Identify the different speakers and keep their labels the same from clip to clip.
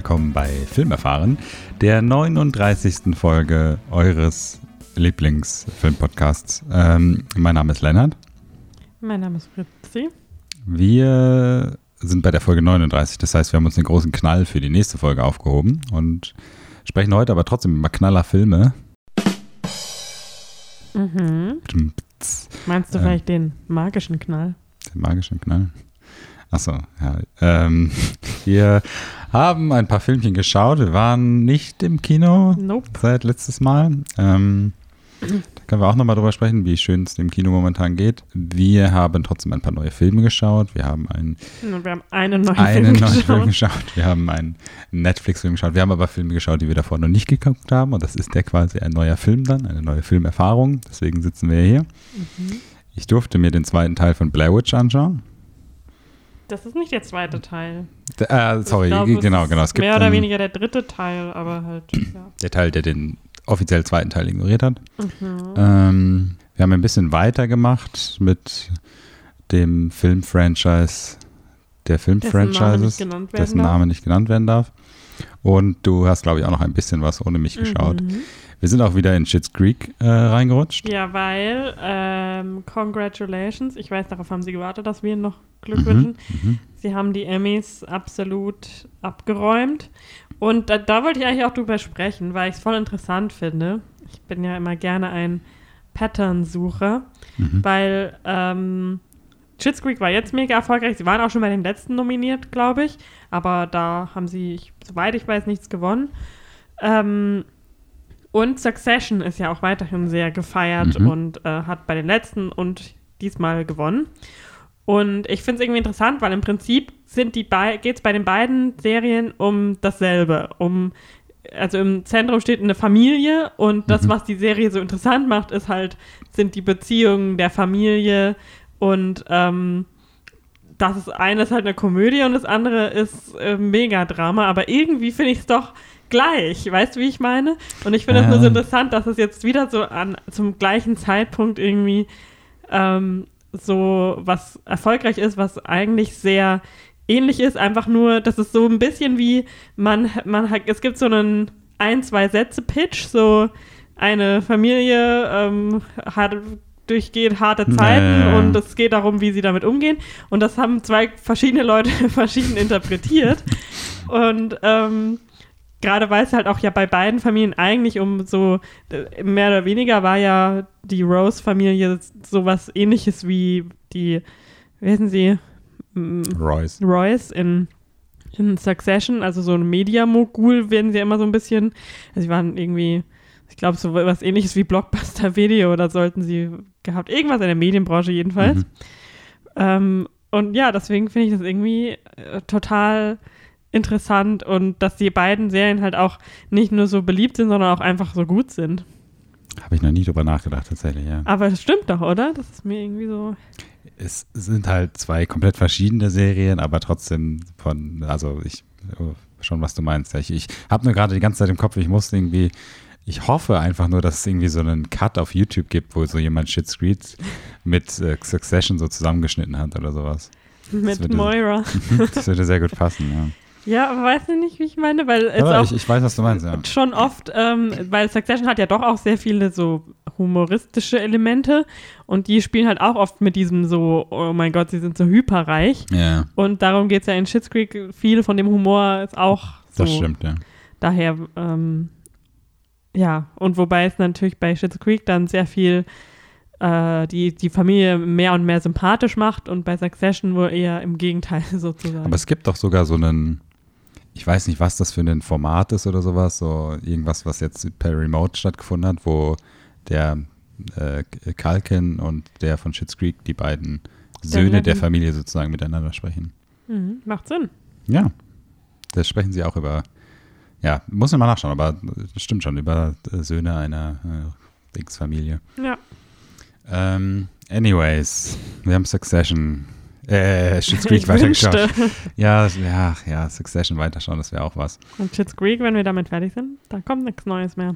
Speaker 1: willkommen bei Filmerfahren, der 39. Folge eures Lieblingsfilmpodcasts. Ähm, mein Name ist Lennart.
Speaker 2: Mein Name ist Fritzi.
Speaker 1: Wir sind bei der Folge 39, das heißt, wir haben uns den großen Knall für die nächste Folge aufgehoben und sprechen heute aber trotzdem über Knallerfilme.
Speaker 2: Mhm. Meinst du
Speaker 1: Ähm.
Speaker 2: vielleicht den magischen Knall?
Speaker 1: Den magischen Knall. Achso, ja. Ähm, wir haben ein paar Filmchen geschaut. Wir waren nicht im Kino
Speaker 2: Nope.
Speaker 1: seit letztes Mal. Ähm, da können wir auch nochmal drüber sprechen, wie schön es dem Kino momentan geht. Wir haben trotzdem ein paar neue Filme geschaut. Wir haben einen,
Speaker 2: wir haben einen neuen
Speaker 1: einen
Speaker 2: Film
Speaker 1: neuen
Speaker 2: geschaut.
Speaker 1: Film geschaut. Wir haben einen Netflix-Film geschaut. Wir haben aber Filme geschaut, die wir davor noch nicht geguckt haben. Und das ist der quasi ein neuer Film dann, eine neue Filmerfahrung. Deswegen sitzen wir hier.
Speaker 2: Mhm.
Speaker 1: Ich durfte mir den zweiten Teil von Blair Witch anschauen.
Speaker 2: Das ist nicht der zweite Teil.
Speaker 1: Äh, sorry,
Speaker 2: glaube,
Speaker 1: genau, genau. Es gibt
Speaker 2: mehr oder weniger der dritte Teil, aber halt, ja.
Speaker 1: der Teil, der den offiziell zweiten Teil ignoriert hat.
Speaker 2: Mhm.
Speaker 1: Ähm, wir haben ein bisschen weitergemacht mit dem Filmfranchise der Filmfranchises, dessen. Name nicht genannt werden darf. Und du hast, glaube ich, auch noch ein bisschen was ohne mich geschaut.
Speaker 2: Mhm.
Speaker 1: Wir sind auch wieder in Schitt's Creek äh, reingerutscht.
Speaker 2: Ja, weil, ähm, congratulations, ich weiß, darauf haben sie gewartet, dass wir ihnen noch Glück
Speaker 1: Mhm,
Speaker 2: wünschen.
Speaker 1: mhm.
Speaker 2: Sie haben die Emmys absolut abgeräumt. Und da, da wollte ich eigentlich auch drüber sprechen, weil ich es voll interessant finde. Ich bin ja immer gerne ein Pattern-Sucher,
Speaker 1: Mhm.
Speaker 2: weil ähm, Schitt's Creek war jetzt mega erfolgreich. Sie waren auch schon bei den letzten nominiert, glaube ich. Aber da haben sie, soweit ich weiß, nichts gewonnen. Ähm, und Succession ist ja auch weiterhin sehr gefeiert
Speaker 1: Mhm.
Speaker 2: und äh, hat bei den letzten und diesmal gewonnen. Und ich finde es irgendwie interessant, weil im Prinzip sind die geht es bei den beiden Serien um dasselbe. Um, also im Zentrum steht eine Familie und das,
Speaker 1: Mhm.
Speaker 2: was die Serie so interessant macht, ist halt, sind die Beziehungen der Familie und ähm, das ist eines halt eine Komödie und das andere ist äh, Megadrama, aber irgendwie finde ich es doch gleich, weißt du, wie ich meine? Und ich finde es nur so interessant, dass es jetzt wieder so an zum gleichen Zeitpunkt irgendwie ähm, so was erfolgreich ist, was eigentlich sehr ähnlich ist, einfach nur, das ist so ein bisschen wie man, man hat, es gibt so einen ein, zwei Sätze-Pitch, so eine Familie ähm, hat, durchgeht harte Zeiten
Speaker 1: Ja.
Speaker 2: und es geht darum, wie sie damit umgehen. Und das haben zwei verschiedene Leute verschieden interpretiert. und ähm, gerade weil es halt auch ja bei beiden Familien eigentlich um so, äh, mehr oder weniger war ja die Rose-Familie sowas ähnliches wie die, wie heißen sie,
Speaker 1: Royce.
Speaker 2: Royce in, in Succession, also so ein Media-Mogul werden sie ja immer so ein bisschen, also sie waren irgendwie, ich glaube, so was ähnliches wie Blockbuster-Video oder sollten sie gehabt, irgendwas in der Medienbranche jedenfalls.
Speaker 1: Mhm.
Speaker 2: Ähm, und ja, deswegen finde ich das irgendwie äh, total interessant und dass die beiden Serien halt auch nicht nur so beliebt sind, sondern auch einfach so gut sind.
Speaker 1: Habe ich noch nie drüber nachgedacht, tatsächlich, ja.
Speaker 2: Aber es stimmt doch, oder? Das ist mir irgendwie so.
Speaker 1: Es sind halt zwei komplett verschiedene Serien, aber trotzdem von, also ich, oh, schon was du meinst. Ich, ich habe nur gerade die ganze Zeit im Kopf, ich muss irgendwie, ich hoffe einfach nur, dass es irgendwie so einen Cut auf YouTube gibt, wo so jemand Shit Street mit äh, Succession so zusammengeschnitten hat oder sowas.
Speaker 2: Mit
Speaker 1: würde-
Speaker 2: Moira.
Speaker 1: Das würde sehr gut passen, ja.
Speaker 2: Ja, aber weißt du nicht, wie ich meine? Weil es
Speaker 1: Aber
Speaker 2: auch
Speaker 1: ich, ich weiß, was du meinst, ja.
Speaker 2: schon oft, ähm, weil Succession hat ja doch auch sehr viele so humoristische Elemente und die spielen halt auch oft mit diesem so, oh mein Gott, sie sind so hyperreich.
Speaker 1: Ja,
Speaker 2: Und darum geht es ja in Schitt's Creek, viel von dem Humor ist auch so.
Speaker 1: das stimmt, ja.
Speaker 2: Daher, ähm, ja, und wobei es natürlich bei Schitt's Creek dann sehr viel äh, die, die Familie mehr und mehr sympathisch macht und bei Succession wohl eher im Gegenteil sozusagen.
Speaker 1: Aber es gibt doch sogar so einen, ich weiß nicht, was das für ein Format ist oder sowas, so irgendwas, was jetzt per Remote stattgefunden hat, wo der äh, Kalkin und der von Schitt's Creek, die beiden Söhne der. Familie sozusagen miteinander sprechen.
Speaker 2: mhm, macht Sinn.
Speaker 1: Ja, da sprechen sie auch über, ja, muss man mal nachschauen, aber das stimmt schon, über äh, Söhne einer äh, Dings-Familie.
Speaker 2: Ja.
Speaker 1: Ähm, anyways, wir haben Succession, äh, Schitt's Creek
Speaker 2: Ich
Speaker 1: weitergeschaut. Ja, ja, ja, Succession weiterschauen, das wäre auch was.
Speaker 2: Und Schitt's Creek, wenn wir damit fertig sind, dann kommt nichts Neues mehr.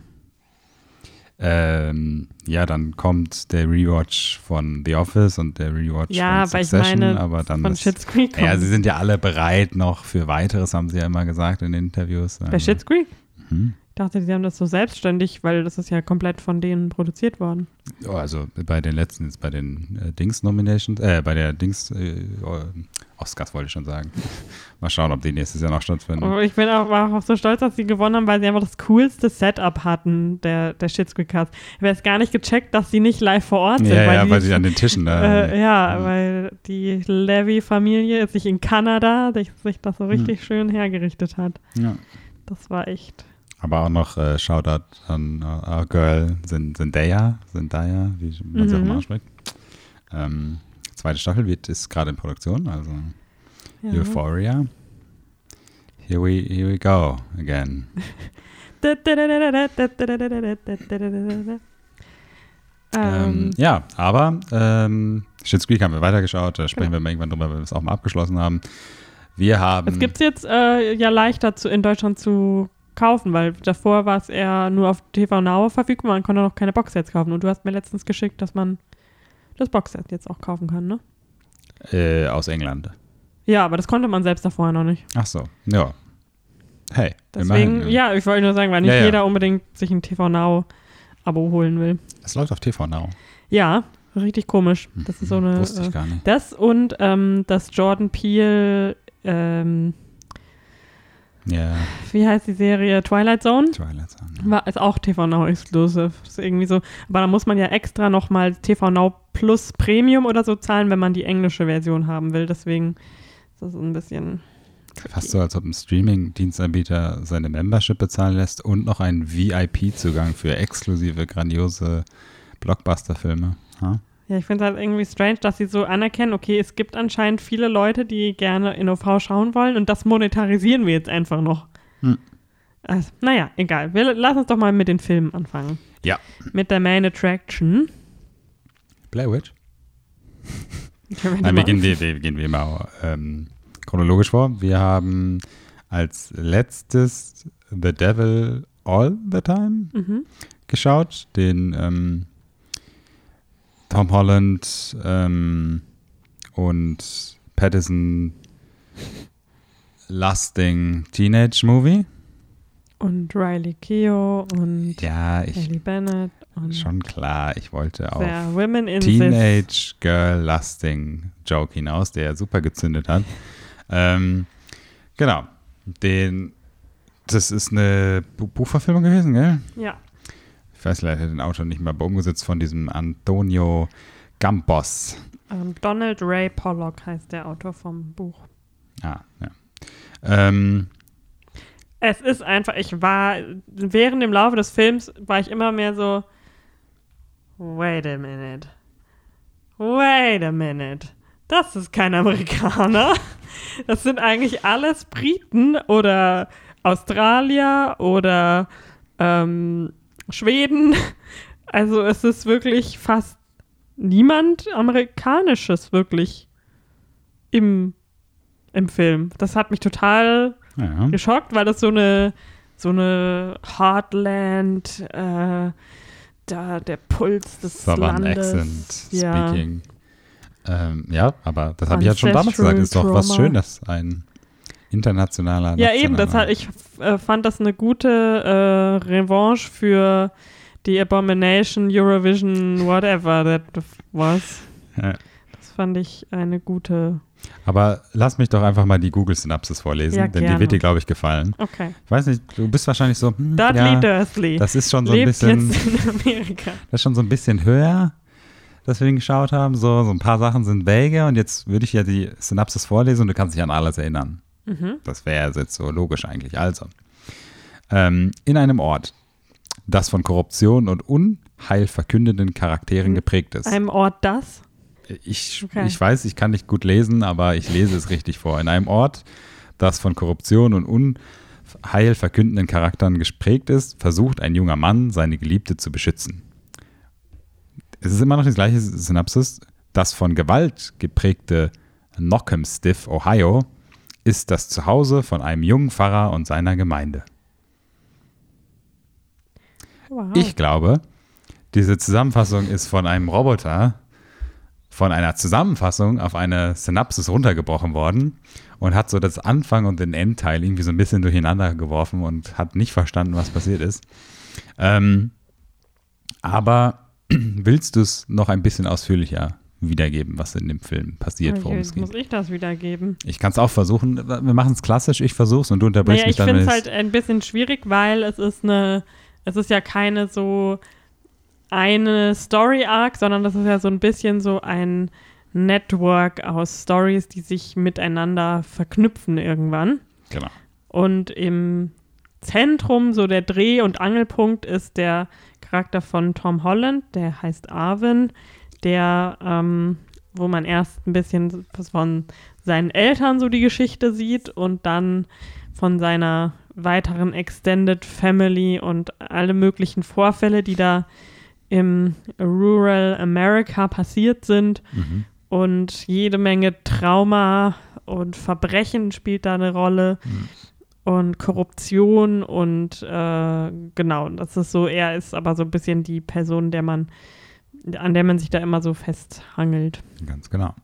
Speaker 1: Ähm, ja, dann kommt der Rewatch von The Office und der Rewatch
Speaker 2: Ja,
Speaker 1: von Succession,
Speaker 2: meine,
Speaker 1: aber dann
Speaker 2: von
Speaker 1: ist,
Speaker 2: Creek.
Speaker 1: Ja, sie sind ja alle bereit noch für weiteres, haben sie ja immer gesagt in den Interviews.
Speaker 2: Bei Schitt's Creek?
Speaker 1: Mhm.
Speaker 2: Ich dachte, sie haben das so selbstständig, weil das ist ja komplett von denen produziert worden.
Speaker 1: Oh, also bei den letzten, bei den äh, Dings-Nominations, äh, bei der Dings, äh, oh, Oscars wollte ich schon sagen. Mal schauen, ob die nächstes Jahr noch stattfinden.
Speaker 2: Aber ich bin auch, war auch so stolz, dass sie gewonnen haben, weil sie einfach das coolste Setup hatten, der, der Schitt's Creek Cast. Ich habe jetzt gar nicht gecheckt, dass sie nicht live vor Ort sind.
Speaker 1: ja, ja,
Speaker 2: die
Speaker 1: weil sie an den Tischen da.
Speaker 2: Äh, ja,
Speaker 1: Mhm.
Speaker 2: weil die Levy-Familie sich in Kanada sich, sich das so richtig schön hergerichtet hat.
Speaker 1: ja.
Speaker 2: Das war echt.
Speaker 1: Aber auch noch äh, Shoutout an uh, our girl Zend- Zendaya, Zendaya, wie man sie auch
Speaker 2: Mhm.
Speaker 1: immer ausspricht. Ähm, zweite Staffel wird, ist gerade in Produktion, also
Speaker 2: Ja.
Speaker 1: Euphoria. Here we, here we go again. Ähm,
Speaker 2: Ähm,
Speaker 1: ja, aber ähm, Schitt's Creek haben wir weitergeschaut, da sprechen
Speaker 2: Genau.
Speaker 1: wir mal irgendwann drüber, wenn wir es auch mal abgeschlossen haben. Wir haben.
Speaker 2: Es gibt es jetzt äh, ja leichter zu, in Deutschland zu kaufen, weil davor war es eher nur auf TV Now verfügbar, man konnte noch keine Boxsets kaufen. Und du hast mir letztens geschickt, dass man das Boxset jetzt auch kaufen kann, ne?
Speaker 1: äh, aus England.
Speaker 2: Ja, aber das konnte man selbst davor noch nicht.
Speaker 1: Ach so, ja. Hey,
Speaker 2: Deswegen,
Speaker 1: immerhin.
Speaker 2: ja, ich wollte nur sagen, weil nicht
Speaker 1: Ja, ja.
Speaker 2: jeder unbedingt sich ein TV Now Abo holen will.
Speaker 1: Es läuft auf TV Now.
Speaker 2: Ja, richtig komisch. Das ist so eine.
Speaker 1: Wusste ich
Speaker 2: Äh,
Speaker 1: gar nicht.
Speaker 2: das und ähm, das Jordan Peele, ähm,
Speaker 1: Ja,
Speaker 2: wie heißt die Serie? Twilight Zone?
Speaker 1: Twilight Zone. ja.
Speaker 2: War, ist auch TV Now exclusive. Ist irgendwie so. Aber da muss man ja extra nochmal TV Now Plus Premium oder so zahlen, wenn man die englische Version haben will. Deswegen ist das ein bisschen.
Speaker 1: Fast so, als ob ein Streaming-Dienstanbieter seine Membership bezahlen lässt und noch einen VIP-Zugang für exklusive, grandiose Blockbuster-Filme. Ha?
Speaker 2: Ja, ich finde es halt irgendwie strange, dass sie so anerkennen, okay, es gibt anscheinend viele Leute, die gerne in OV schauen wollen und das monetarisieren wir jetzt einfach noch.
Speaker 1: Hm.
Speaker 2: Also, naja, egal. Wir, lass uns doch mal mit den Filmen anfangen.
Speaker 1: Ja.
Speaker 2: Mit der Main Attraction.
Speaker 1: Blair Witch? Nein, wir gehen, wir, wir gehen wie immer ähm, chronologisch vor. Wir haben als letztes The Devil All the Time
Speaker 2: Mhm.
Speaker 1: geschaut, den ähm, Tom Holland ähm, und Patterson lusting Teenage Movie.
Speaker 2: Und Riley Keough und
Speaker 1: Ja, ich
Speaker 2: Ellie Bennett und
Speaker 1: schon klar, ich wollte auf
Speaker 2: This.
Speaker 1: Teenage Girl Lusting Joke hinaus, der super gezündet hat. Ähm, genau, den das ist eine Bu Buchverfilmung gewesen, gell?
Speaker 2: Ja,
Speaker 1: Ich weiß leider den Autor nicht mehr, aber umgesetzt von diesem Antonio Campos.
Speaker 2: ähm, Donald Ray Pollock heißt der Autor vom Buch.
Speaker 1: Ah, ja. Ähm,
Speaker 2: Es ist einfach, ich war, während dem Laufe des Films war ich immer mehr so, wait a minute. Wait a minute. Das ist kein Amerikaner. Das sind eigentlich alles Briten oder Australier oder ähm, Schweden. Also es ist wirklich fast niemand Amerikanisches wirklich im, im Film. Das hat mich total
Speaker 1: ja.
Speaker 2: geschockt, weil das so eine so eine Heartland, äh, da der Puls des
Speaker 1: Southern
Speaker 2: Landes.
Speaker 1: Accent
Speaker 2: Ja.
Speaker 1: Speaking. Ähm, ja, aber das habe ich ja schon damals gesagt. Ist doch was Schönes, ein internationaler.
Speaker 2: Ja, eben, das hat, ich äh, fand das eine gute äh, Revanche für die Abomination Eurovision whatever that was.
Speaker 1: Ja.
Speaker 2: Das fand ich eine gute.
Speaker 1: Aber lass mich doch einfach mal die Google-Synapsis vorlesen,
Speaker 2: Ja,
Speaker 1: denn die
Speaker 2: gerne.
Speaker 1: wird dir, glaube ich, gefallen.
Speaker 2: Okay.
Speaker 1: Ich weiß nicht, du bist wahrscheinlich so, hm,
Speaker 2: Dudley
Speaker 1: ja,
Speaker 2: Dursley
Speaker 1: das ist schon so ein bisschen,
Speaker 2: jetzt in Amerika.
Speaker 1: das ist schon so ein bisschen höher, dass wir ihn geschaut haben. So, so ein paar Sachen sind vague und jetzt würde ich ja die Synapsis vorlesen und du kannst dich an alles erinnern.
Speaker 2: Mhm.
Speaker 1: Das wäre jetzt so logisch eigentlich. Also, ähm, in einem Ort, das von Korruption und Unheil verkündenden Charakteren
Speaker 2: Mhm.
Speaker 1: geprägt ist.
Speaker 2: Einem Ort das.
Speaker 1: Ich,
Speaker 2: Okay.
Speaker 1: ich weiß, ich kann nicht gut lesen, aber ich lese es richtig vor. In einem Ort, das von Korruption und Unheil verkündenden Charakteren gesprägt ist, versucht ein junger Mann, seine Geliebte zu beschützen. Es ist immer noch die gleiche Synapsis. Das von Gewalt geprägte Knockham Stiff, Ohio, ist das Zuhause von einem jungen Pfarrer und seiner Gemeinde.
Speaker 2: Wow.
Speaker 1: Ich glaube, diese Zusammenfassung ist von einem Roboter von einer Zusammenfassung auf eine Synapsis runtergebrochen worden und hat so das Anfang und den Endteil irgendwie so ein bisschen durcheinander geworfen und hat nicht verstanden, was passiert ist. Ähm, aber willst du es noch ein bisschen ausführlicher wiedergeben, was in dem Film passiert, worum es geht?
Speaker 2: muss ich das wiedergeben.
Speaker 1: Ich kann es auch versuchen. Wir machen es klassisch, ich versuche es und du unterbrichst
Speaker 2: Naja,
Speaker 1: mich
Speaker 2: ich
Speaker 1: dann.
Speaker 2: finde es halt ein bisschen schwierig, weil es ist eine, es ist ja keine so eine Story-Arc, sondern das ist ja so ein bisschen so ein Network aus Stories, die sich miteinander verknüpfen irgendwann.
Speaker 1: Genau.
Speaker 2: Und im Zentrum, so der Dreh- und Angelpunkt, ist der Charakter von Tom Holland, der heißt Arvin, der, ähm, wo man erst ein bisschen von seinen Eltern so die Geschichte sieht und dann von seiner weiteren Extended Family und alle möglichen Vorfälle, die da im Rural America passiert sind.
Speaker 1: Mhm.
Speaker 2: Und jede Menge Trauma und Verbrechen spielt da eine Rolle.
Speaker 1: Mhm.
Speaker 2: Und Korruption und äh, genau, das ist so, er ist aber so ein bisschen die Person, der man, an der man sich da immer so festhangelt.
Speaker 1: Ganz genau.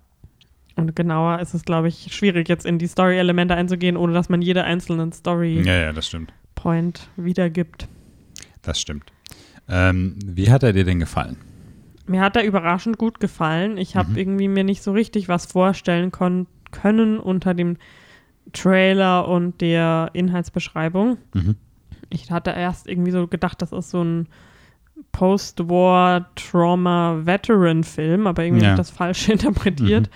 Speaker 2: Und genauer ist es, glaube ich, schwierig, jetzt in die Story-Elemente einzugehen, ohne dass man jede einzelnen Story-Point
Speaker 1: Ja, ja, das stimmt.
Speaker 2: wiedergibt.
Speaker 1: Das stimmt. Ähm, wie hat er dir denn gefallen?
Speaker 2: Mir hat er überraschend gut gefallen. Ich habe
Speaker 1: Mhm.
Speaker 2: irgendwie mir nicht so richtig was vorstellen können unter dem Trailer und der Inhaltsbeschreibung.
Speaker 1: Mhm.
Speaker 2: Ich hatte erst irgendwie so gedacht, das ist so ein Post-War-Trauma-Veteran-Film, aber irgendwie
Speaker 1: Ja.
Speaker 2: habe ich das falsch interpretiert.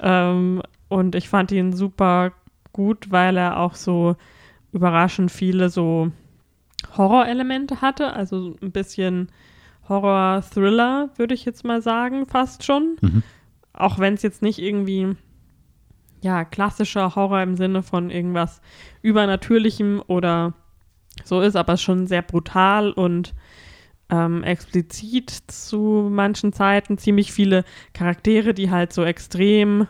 Speaker 2: Ähm, und ich fand ihn super gut, weil er auch so überraschend viele so Horrorelemente hatte, also ein bisschen Horror-Thriller, würde ich jetzt mal sagen, fast schon.
Speaker 1: Mhm.
Speaker 2: Auch wenn es jetzt nicht irgendwie, ja, klassischer Horror im Sinne von irgendwas Übernatürlichem oder so ist, aber schon sehr brutal und ähm, explizit zu manchen Zeiten. Ziemlich viele Charaktere, die halt so extrem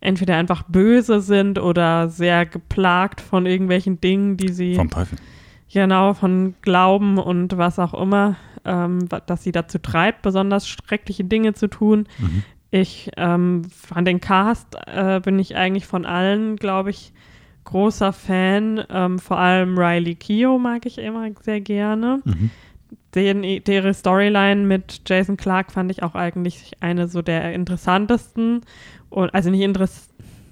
Speaker 2: entweder einfach böse sind oder sehr geplagt von irgendwelchen Dingen, die sie
Speaker 1: Vom Teufel.
Speaker 2: Genau, von Glauben und was auch immer, ähm, dass sie dazu treibt, besonders schreckliche Dinge zu tun.
Speaker 1: Mhm.
Speaker 2: Ich ähm, fand den Cast, äh, bin ich eigentlich von allen, glaube ich, großer Fan. Ähm, vor allem Riley Keough mag ich immer sehr gerne.
Speaker 1: Mhm.
Speaker 2: Den, deren Storyline mit Jason Clark fand ich auch eigentlich eine so der interessantesten. Und, also nicht interessant.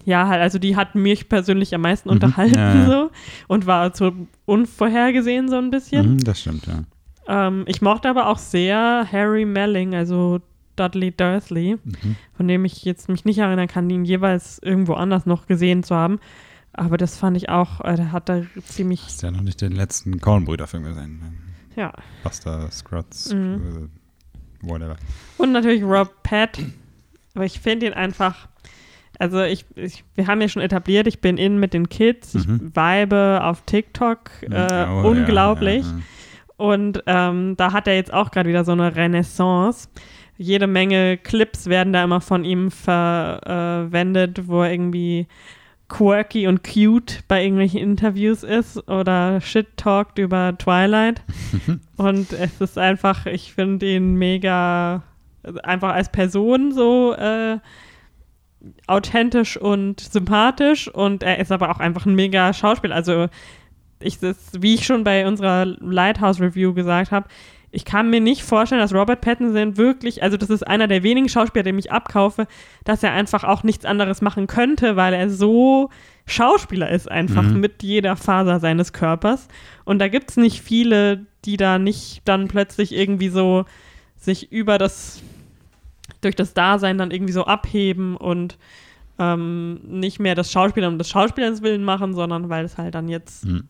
Speaker 2: Ja, halt, also die hat mich persönlich am meisten
Speaker 1: Mhm,
Speaker 2: unterhalten
Speaker 1: ja,
Speaker 2: so und war so unvorhergesehen so ein bisschen.
Speaker 1: Mhm, das stimmt, ja.
Speaker 2: Ähm, ich mochte aber auch sehr Harry Melling, also Dudley Dursley,
Speaker 1: Mhm.
Speaker 2: von dem ich jetzt mich nicht erinnern kann, ihn jeweils irgendwo anders noch gesehen zu haben. Aber das fand ich auch, äh, der hat da ziemlich,
Speaker 1: Hast ja noch nicht den letzten Coen-Brüder-Film gesehen.
Speaker 2: Ja.
Speaker 1: Buster Scruggs,
Speaker 2: Mhm.
Speaker 1: whatever.
Speaker 2: Und natürlich Rob Pat. Aber ich finde ihn einfach, also ich, ich, wir haben ja schon etabliert, ich bin in mit den Kids, ich
Speaker 1: Mhm.
Speaker 2: vibe auf TikTok äh,
Speaker 1: Oh, ja,
Speaker 2: unglaublich.
Speaker 1: ja, ja.
Speaker 2: Und ähm, da hat er jetzt auch gerade wieder so eine Renaissance. Jede Menge Clips werden da immer von ihm verwendet, wo er irgendwie quirky und cute bei irgendwelchen Interviews ist oder shit talkt über Twilight. und es ist einfach, ich finde ihn mega, einfach als Person so äh, authentisch und sympathisch und er ist aber auch einfach ein mega Schauspieler. Also ich, das, wie ich schon bei unserer Lighthouse Review gesagt habe, ich kann mir nicht vorstellen, dass Robert Pattinson wirklich, also das ist einer der wenigen Schauspieler, den ich abkaufe, dass er einfach auch nichts anderes machen könnte, weil er so Schauspieler ist einfach
Speaker 1: Mhm.
Speaker 2: mit jeder Faser seines Körpers. Und da gibt es nicht viele, die da nicht dann plötzlich irgendwie so sich über das, durch das Dasein dann irgendwie so abheben und ähm, nicht mehr das Schauspieler um des Schauspielers willen machen, sondern weil es halt dann jetzt
Speaker 1: Mhm.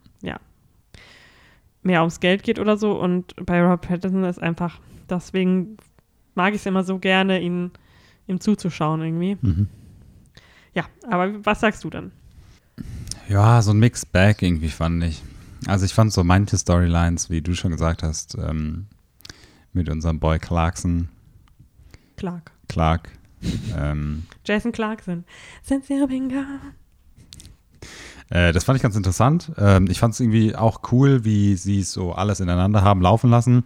Speaker 2: Mehr ums Geld geht oder so. Und bei Robert Pattinson ist einfach, deswegen mag ich es immer so gerne, ihn, ihm zuzuschauen irgendwie.
Speaker 1: Mhm.
Speaker 2: Ja, aber was sagst du dann?
Speaker 1: Ja, so ein Mixed Bag irgendwie fand ich. Also ich fand so manche Storylines, wie du schon gesagt hast, ähm, mit unserem Boy Clarkson.
Speaker 2: Clark.
Speaker 1: Clark. ähm,
Speaker 2: Jason Clarkson. Since you've been gone.
Speaker 1: Äh, das fand ich ganz interessant. Ähm, ich fand es irgendwie auch cool, wie sie so alles ineinander haben laufen lassen.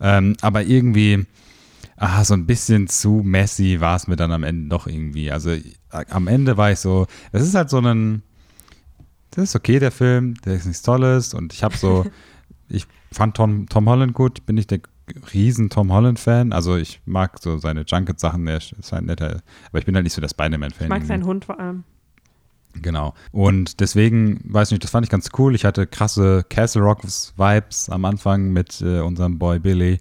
Speaker 1: Ähm, aber irgendwie, ah, so ein bisschen zu messy war es mir dann am Ende doch irgendwie. Also äh, am Ende war ich so, das ist halt so ein, das ist okay, der Film, der ist nichts Tolles und ich habe so, ich fand Tom, Tom Holland gut, bin ich der riesen Tom Holland-Fan. Also ich mag so seine Junket-Sachen, er ist ein netter, aber ich bin halt nicht so der Spider-Man-Fan.
Speaker 2: Ich mag
Speaker 1: irgendwie.
Speaker 2: seinen Hund vor allem.
Speaker 1: Genau. Und deswegen, weiß nicht, das fand ich ganz cool. Ich hatte krasse Castle Rocks-Vibes am Anfang mit äh, unserem Boy Billy.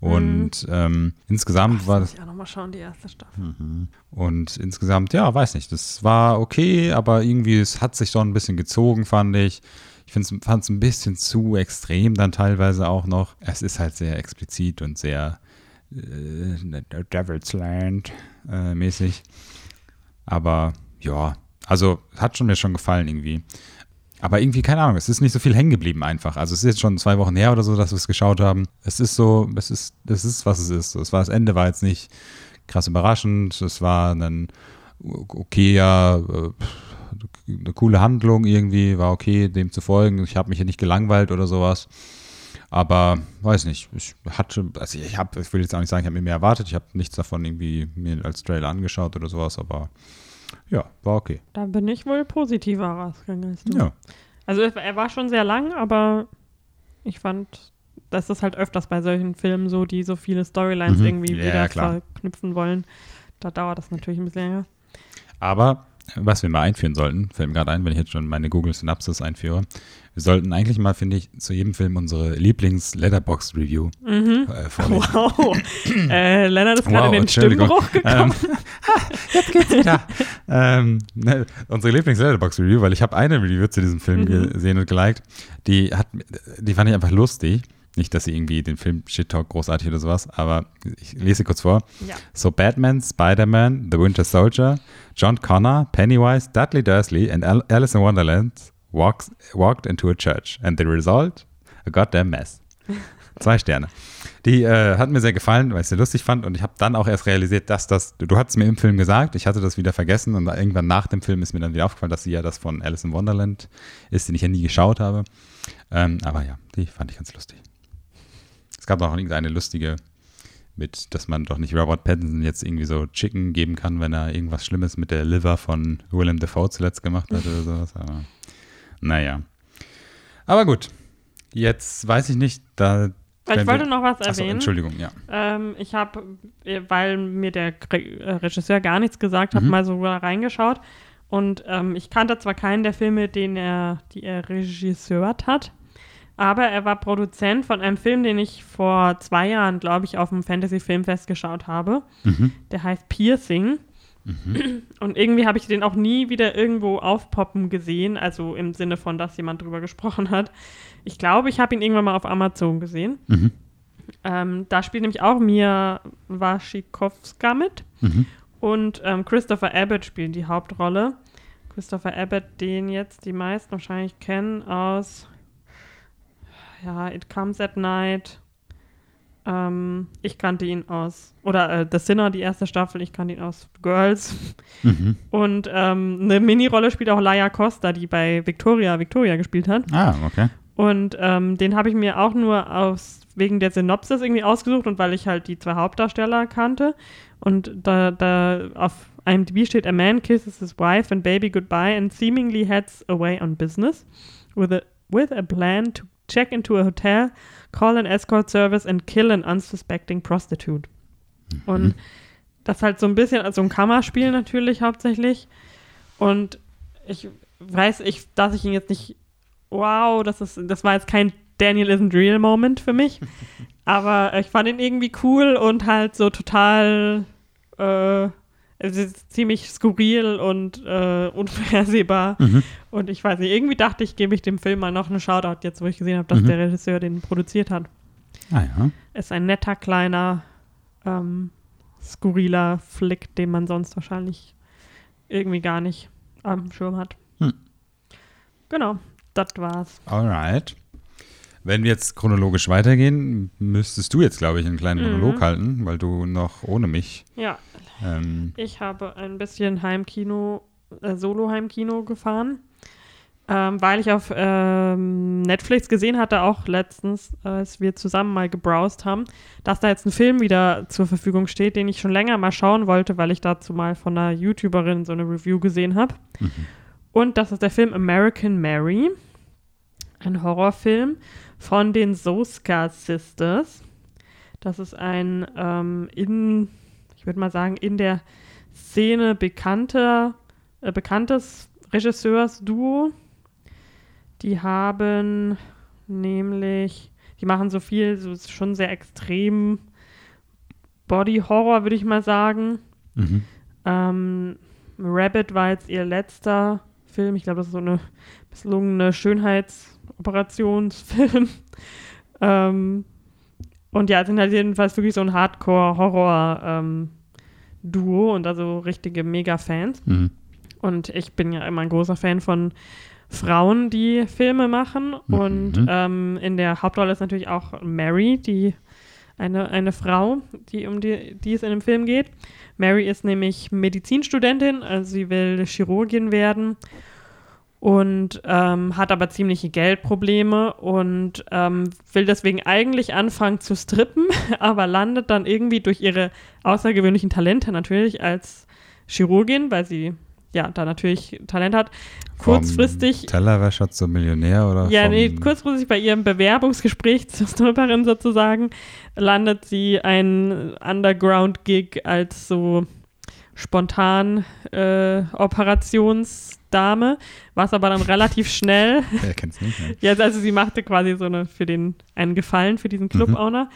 Speaker 1: Und ähm, insgesamt
Speaker 2: Ach,
Speaker 1: war
Speaker 2: das muss ich auch nochmal schauen, die erste Staffel.
Speaker 1: Und insgesamt, ja, weiß nicht, das war okay, aber irgendwie, es hat sich schon ein bisschen gezogen, fand ich. Ich fand es ein bisschen zu extrem dann teilweise auch noch. Es ist halt sehr explizit und sehr äh, Devil's Land äh, mäßig. Aber ja, also hat schon mir schon gefallen irgendwie. Aber irgendwie, keine Ahnung, es ist nicht so viel hängen geblieben einfach. Also es ist jetzt schon zwei Wochen her oder so, dass wir es geschaut haben. Es ist so, es ist, es ist, was es ist. Es war das Ende, war jetzt nicht krass überraschend. Es war ein okayer, äh, eine coole Handlung irgendwie, war okay, dem zu folgen. Ich habe mich ja nicht gelangweilt oder sowas. Aber weiß nicht, ich hatte, also ich habe, ich will jetzt auch nicht sagen, ich habe mir mehr erwartet. Ich habe nichts davon irgendwie mir als Trailer angeschaut oder sowas, aber ja, war okay.
Speaker 2: Da bin ich wohl positiver rausgegangen als du.
Speaker 1: Ja.
Speaker 2: Also er war schon sehr lang, aber ich fand, das ist halt öfters bei solchen Filmen so, die so viele Storylines
Speaker 1: Mhm.
Speaker 2: irgendwie
Speaker 1: Ja,
Speaker 2: wieder
Speaker 1: klar.
Speaker 2: verknüpfen wollen. Da dauert das natürlich ein bisschen länger.
Speaker 1: Aber was wir mal einführen sollten, fällt mir gerade ein, wenn ich jetzt schon meine Google Synopsis einführe, wir sollten eigentlich mal, finde ich, zu jedem Film unsere Lieblings-Letterbox-Review
Speaker 2: Mhm.
Speaker 1: äh, vorlesen.
Speaker 2: Wow. äh, Lennart ist gerade
Speaker 1: Wow,
Speaker 2: in den. Stimmbruch gekommen.
Speaker 1: Ähm, jetzt geht's wieder. ähm, ne, unsere Lieblings-Letterbox-Review, weil ich habe eine Review zu diesem Film
Speaker 2: Mhm.
Speaker 1: gesehen und geliked, die hat, die fand ich einfach lustig. Nicht, dass sie irgendwie den Film Shit Talk großartig oder sowas, aber ich lese sie kurz vor.
Speaker 2: ja.
Speaker 1: So Batman, Spider-Man, The Winter Soldier, John Connor, Pennywise, Dudley Dursley and Al Alice in Wonderland walks, walked into a church and the result, a goddamn mess. Zwei Sterne. Die äh, hat mir sehr gefallen, weil ich sie lustig fand und ich habe dann auch erst realisiert, dass das, du, du hattest mir im Film gesagt, ich hatte das wieder vergessen und irgendwann nach dem Film ist mir dann wieder aufgefallen, dass sie ja das von Alice in Wonderland ist, den ich ja nie geschaut habe. Ähm, aber ja, die fand ich ganz lustig. Es gab noch irgendeine lustige mit, dass man doch nicht Robert Pattinson jetzt irgendwie so Chicken geben kann, wenn er irgendwas Schlimmes mit der Liver von Willem Dafoe zuletzt gemacht hat oder sowas. Aber naja. Aber gut. Jetzt weiß ich nicht, da.
Speaker 2: Ich wollte noch was
Speaker 1: Achso,
Speaker 2: erwähnen.
Speaker 1: Entschuldigung, ja.
Speaker 2: Ähm, ich habe, weil mir der äh, Regisseur gar nichts gesagt hat,
Speaker 1: Mhm.
Speaker 2: mal so reingeschaut. Und ähm, ich kannte zwar keinen der Filme, den er, die er regisseurt hat, aber er war Produzent von einem Film, den ich vor zwei Jahren, glaube ich, auf dem Fantasy Filmfest geschaut habe.
Speaker 1: Mhm.
Speaker 2: Der heißt Piercing. Und irgendwie habe ich den auch nie wieder irgendwo aufpoppen gesehen, also im Sinne von, dass jemand drüber gesprochen hat. Ich glaube, ich habe ihn irgendwann mal auf Amazon gesehen.
Speaker 1: Mhm.
Speaker 2: Ähm, da spielt nämlich auch Mia Wasikowska mit
Speaker 1: Mhm.
Speaker 2: und ähm, Christopher Abbott spielt die Hauptrolle. Christopher Abbott, den jetzt die meisten wahrscheinlich kennen aus ja, It Comes at Night. Ähm, ich kannte ihn aus, oder äh, The Sinner, die erste Staffel, ich kannte ihn aus Girls.
Speaker 1: Mhm.
Speaker 2: Und ähm, eine Mini-Rolle spielt auch Laia Costa, die bei Victoria Victoria gespielt hat.
Speaker 1: Ah, okay.
Speaker 2: Und ähm, den habe ich mir auch nur aus, wegen der Synopsis irgendwie ausgesucht und weil ich halt die zwei Hauptdarsteller kannte. Und da, da auf IMDb steht, a man kisses his wife and baby goodbye and seemingly heads away on business with a, with a plan to check into a hotel, call an escort service and kill an unsuspecting prostitute. Und das halt so ein bisschen, also ein Kammerspiel natürlich hauptsächlich. Und ich weiß, ich, dass ich ihn jetzt nicht, wow, das, ist, das war jetzt kein Daniel isn't real Moment für mich. aber ich fand ihn irgendwie cool und halt so total, äh, es ist ziemlich skurril und äh, unvorhersehbar.
Speaker 1: Mhm.
Speaker 2: Und ich weiß nicht, irgendwie dachte ich, gebe ich dem Film mal noch eine Shoutout, jetzt wo ich gesehen habe, dass
Speaker 1: Mhm.
Speaker 2: der Regisseur den produziert hat.
Speaker 1: Ah ja.
Speaker 2: Ist ein netter, kleiner, ähm, skurriler Flick, den man sonst wahrscheinlich irgendwie gar nicht am Schirm hat.
Speaker 1: Hm.
Speaker 2: genau, das war's.
Speaker 1: Alright. Wenn wir jetzt chronologisch weitergehen, müsstest du jetzt, glaube ich, einen kleinen
Speaker 2: Mhm.
Speaker 1: Monolog halten, weil du noch ohne mich.
Speaker 2: Ja,
Speaker 1: Ähm,
Speaker 2: ich habe ein bisschen Heimkino, äh, Solo-Heimkino gefahren, ähm, weil ich auf ähm, Netflix gesehen hatte, auch letztens, als wir zusammen mal gebrowst haben, dass da jetzt ein Film wieder zur Verfügung steht, den ich schon länger mal schauen wollte, weil ich dazu mal von einer YouTuberin so eine Review gesehen habe.
Speaker 1: Mhm.
Speaker 2: Und das ist der Film American Mary, ein Horrorfilm von den Soska Sisters. Das ist ein ähm, in, ich würde mal sagen, in der Szene bekannter, äh, bekanntes Regisseursduo. Die haben nämlich, die machen so viel, so ist schon sehr extrem Body Horror, würde ich mal sagen.
Speaker 1: mhm.
Speaker 2: Ähm, Rabbit war jetzt ihr letzter Film. Ich glaube, das ist so eine misslungene Schönheitsoperationsfilm. ähm, und ja, es sind halt jedenfalls wirklich so ein Hardcore-Horror-Duo und also richtige Mega-Fans.
Speaker 1: Mhm.
Speaker 2: Und ich bin ja immer ein großer Fan von Frauen, die Filme machen.
Speaker 1: Mhm.
Speaker 2: Und ähm, in der Hauptrolle ist natürlich auch Mary, die eine, eine Frau, die um die, die es in dem Film geht. Mary ist nämlich Medizinstudentin, also sie will Chirurgin werden und ähm, hat aber ziemliche Geldprobleme und ähm, will deswegen eigentlich anfangen zu strippen, aber landet dann irgendwie durch ihre außergewöhnlichen Talente natürlich als Chirurgin, weil sie ja da natürlich Talent hat, kurzfristig
Speaker 1: Tellerwäscher zum Millionär oder
Speaker 2: ja, nee, kurzfristig bei ihrem Bewerbungsgespräch zur Stripperin sozusagen landet sie ein Underground-Gig als so spontan äh, Operationsdame, was aber dann relativ schnell,
Speaker 1: Wer kennt's nicht? Ne?
Speaker 2: jetzt also sie machte quasi so eine für den einen Gefallen für diesen Club-Owner.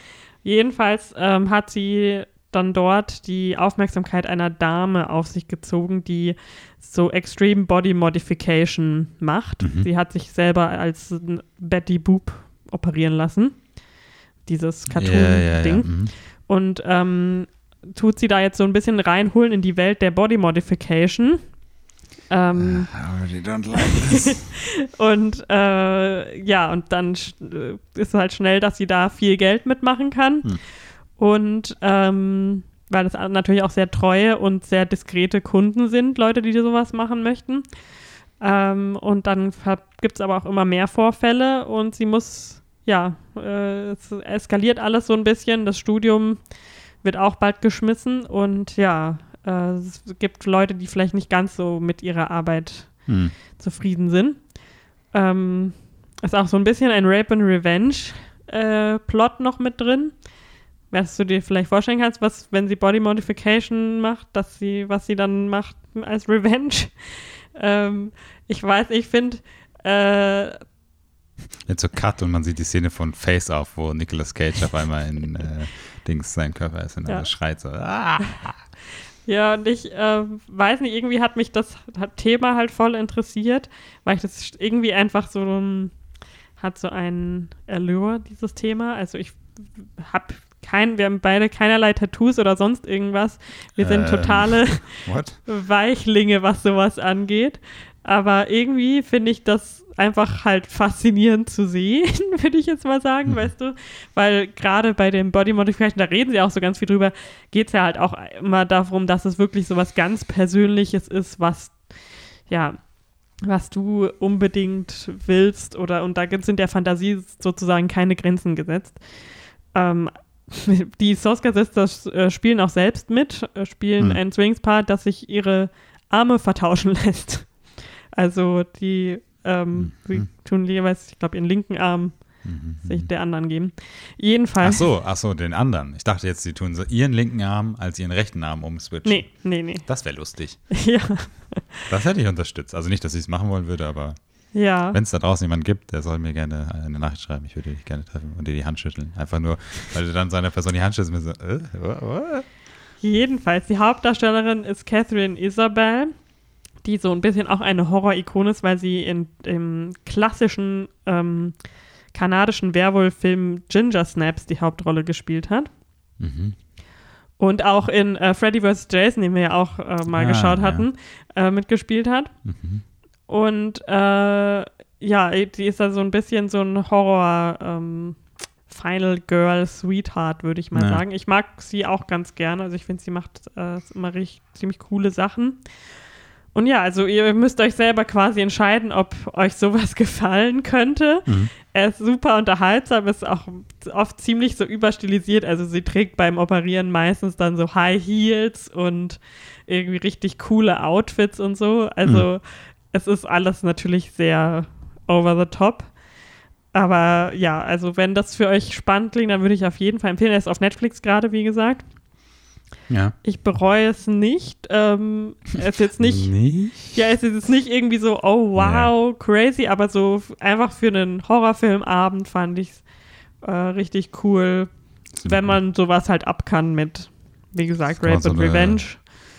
Speaker 2: Jedenfalls ähm, hat sie dann dort die Aufmerksamkeit einer Dame auf sich gezogen, die so Extreme Body Modification macht.
Speaker 1: Mhm.
Speaker 2: Sie hat sich selber als Betty Boop operieren lassen. Dieses
Speaker 1: Ja, ja, ja.
Speaker 2: Cartoon-Ding.
Speaker 1: Mhm.
Speaker 2: Und ähm, tut sie da jetzt so ein bisschen reinholen in die Welt der Body Modification. Ähm,
Speaker 1: don't like
Speaker 2: und äh, ja, und dann äh, ist halt schnell, dass sie da viel Geld mitmachen kann.
Speaker 1: Hm.
Speaker 2: Und ähm, weil das natürlich auch sehr treue und sehr diskrete Kunden sind, Leute, die sowas machen möchten. Ähm, und dann gibt es aber auch immer mehr Vorfälle und sie muss, ja, äh, es eskaliert alles so ein bisschen. Das Studium wird auch bald geschmissen und ja, äh, es gibt Leute, die vielleicht nicht ganz so mit ihrer Arbeit
Speaker 1: Hm.
Speaker 2: zufrieden sind. Ähm, ist auch so ein bisschen ein Rape and Revenge äh, Plot noch mit drin. Was du dir vielleicht vorstellen kannst, was, wenn sie Body Modification macht, dass sie, was sie dann macht als Revenge. ähm, ich weiß, ich finde, äh,
Speaker 1: Jetzt so Cut und man sieht die Szene von Face Off, wo Nicolas Cage auf einmal in äh, Dings sein Körper ist und
Speaker 2: Ja.
Speaker 1: er schreit so. Ah!
Speaker 2: Ja, und ich äh, weiß nicht, irgendwie hat mich das Thema halt voll interessiert, weil ich das irgendwie einfach so ein, hat so einen Allure, dieses Thema. Also ich habe kein, wir haben beide keinerlei Tattoos oder sonst irgendwas. Wir sind
Speaker 1: Ähm.
Speaker 2: totale
Speaker 1: What?
Speaker 2: Weichlinge, was sowas angeht. Aber irgendwie finde ich das einfach halt faszinierend zu sehen, würde ich jetzt mal sagen,
Speaker 1: Mhm.
Speaker 2: weißt du? Weil gerade bei dem Body Modification, da reden sie auch so ganz viel drüber, geht es ja halt auch immer darum, dass es wirklich so was ganz Persönliches ist, was, ja, was du unbedingt willst oder und da sind der Fantasie sozusagen keine Grenzen gesetzt. Ähm, die Soska Sisters äh, spielen auch selbst mit, äh, spielen
Speaker 1: Hm.
Speaker 2: ein Swingspart, das sich ihre Arme vertauschen lässt. Also die ähm,
Speaker 1: Hm,
Speaker 2: sie
Speaker 1: hm.
Speaker 2: tun jeweils, ich glaube, ihren linken Arm
Speaker 1: Mhm.
Speaker 2: sich der anderen geben.
Speaker 1: Ach
Speaker 2: Jedenfalls.
Speaker 1: so, ach so, den anderen. Ich dachte jetzt, sie tun so ihren linken Arm als ihren rechten Arm umswitchen.
Speaker 2: Nee, nee, nee.
Speaker 1: Das wäre lustig.
Speaker 2: ja,
Speaker 1: Das hätte ich unterstützt. Also nicht, dass ich es machen wollen würde, aber
Speaker 2: ja.
Speaker 1: wenn es da draußen jemanden gibt, der soll mir gerne eine Nachricht schreiben. Ich würde dich gerne treffen und dir die Hand schütteln. Einfach nur, weil du dann seiner Person die Hand schüttelst und so, äh, what, what?
Speaker 2: Jedenfalls, die Hauptdarstellerin ist Catherine Isabel, die so ein bisschen auch eine Horror-Ikone ist, weil sie in dem klassischen ähm, kanadischen Werwolf-Film Ginger Snaps die Hauptrolle gespielt hat.
Speaker 1: Mhm.
Speaker 2: Und auch in äh, Freddy vs. Jason, den wir ja auch äh, mal
Speaker 1: Ah,
Speaker 2: geschaut
Speaker 1: ja.
Speaker 2: hatten, äh, mitgespielt hat.
Speaker 1: Mhm.
Speaker 2: Und äh, ja, die ist da so ein bisschen so ein Horror, ähm, Final Girl Sweetheart, würde ich mal
Speaker 1: Ja.
Speaker 2: sagen. Ich mag sie auch ganz gerne. Also ich finde, sie macht äh, immer richtig, ziemlich coole Sachen. Und ja, also ihr müsst euch selber quasi entscheiden, ob euch sowas gefallen könnte.
Speaker 1: Mhm.
Speaker 2: Er ist super unterhaltsam, ist auch oft ziemlich so überstilisiert. Also sie trägt beim Operieren meistens dann so High Heels und irgendwie richtig coole Outfits und so. Also es ist alles natürlich sehr over the top. Aber ja, also wenn das für euch spannend klingt, dann würde ich auf jeden Fall empfehlen. Er ist auf Netflix gerade, wie gesagt.
Speaker 1: Ja.
Speaker 2: Ich bereue es nicht. Ähm, er ist jetzt nicht
Speaker 1: Nicht?
Speaker 2: ja, es ist jetzt nicht irgendwie so, oh wow, crazy, aber so einfach für einen Horrorfilmabend fand ich es äh, richtig cool, wenn man sowas halt ab kann mit, wie gesagt, Rape
Speaker 1: so
Speaker 2: and
Speaker 1: eine-
Speaker 2: Revenge.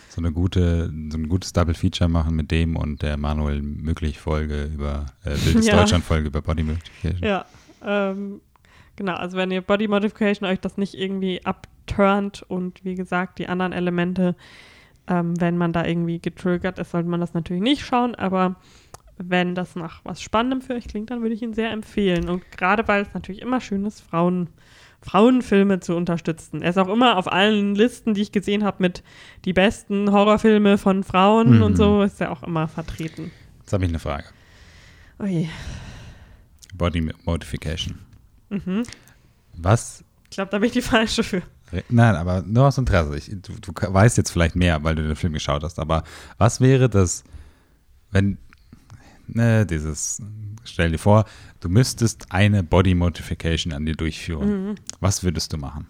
Speaker 1: so eine gute, so ein gutes Double Feature machen mit dem und der Manuel Möglich Folge über äh, Wildes
Speaker 2: Ja.
Speaker 1: Deutschland Folge über Body Modification.
Speaker 2: Ja, ähm, genau, also wenn ihr Body Modification euch das nicht irgendwie abturnt und wie gesagt, die anderen Elemente, ähm, wenn man da irgendwie getriggert ist, sollte man das natürlich nicht schauen, aber wenn das nach was Spannendem für euch klingt, dann würde ich ihn sehr empfehlen. Und gerade weil es natürlich immer schön ist, Frauen, Frauenfilme zu unterstützen. Er ist auch immer auf allen Listen, die ich gesehen habe, mit die besten Horrorfilme von Frauen
Speaker 1: Mhm.
Speaker 2: und so, ist er auch immer vertreten.
Speaker 1: Jetzt habe ich eine Frage.
Speaker 2: Ui.
Speaker 1: Body Modification.
Speaker 2: Mhm.
Speaker 1: Was
Speaker 2: Ich glaube, da bin ich die falsche für.
Speaker 1: Nein, aber nur aus Interesse. Ich, du, du weißt jetzt vielleicht mehr, weil du den Film geschaut hast, aber was wäre das, wenn, ne, dieses, stell dir vor, du müsstest eine Body Modification an dir durchführen.
Speaker 2: Mhm.
Speaker 1: Was würdest du machen?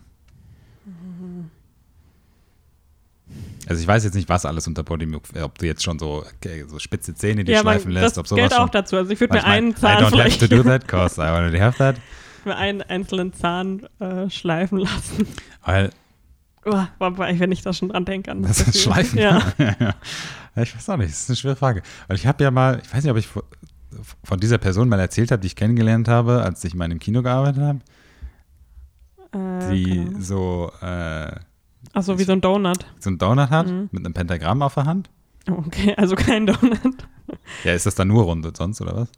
Speaker 1: Also ich weiß jetzt nicht, was alles unter Body, ob du jetzt schon so, okay, so spitze Zähne dir
Speaker 2: ja,
Speaker 1: schleifen lässt,
Speaker 2: das
Speaker 1: ob sowas
Speaker 2: gilt auch dazu. Also ich würde mir
Speaker 1: ich
Speaker 2: einen
Speaker 1: mein,
Speaker 2: Zahn
Speaker 1: I don't have to do that, cause I already have that.
Speaker 2: Mir einen einzelnen Zahn äh, schleifen lassen.
Speaker 1: Weil
Speaker 2: Oh, wenn ich da schon dran denke. An
Speaker 1: Das ist
Speaker 2: Gefühl.
Speaker 1: Schleifen.
Speaker 2: Ja.
Speaker 1: ja. Ich weiß auch nicht, das ist eine schwere Frage. Weil ich habe ja mal, ich weiß nicht, ob ich von- dieser Person mal erzählt habe, die ich kennengelernt habe, als ich mal im Kino gearbeitet habe,
Speaker 2: Äh,
Speaker 1: die
Speaker 2: Ahnung.
Speaker 1: so, äh,
Speaker 2: Ach so, wie so ein Donut.
Speaker 1: so einen Donut hat
Speaker 2: Mhm.
Speaker 1: mit einem Pentagramm auf der Hand.
Speaker 2: Okay, also kein Donut.
Speaker 1: Ja, ist das dann nur rund sonst oder was?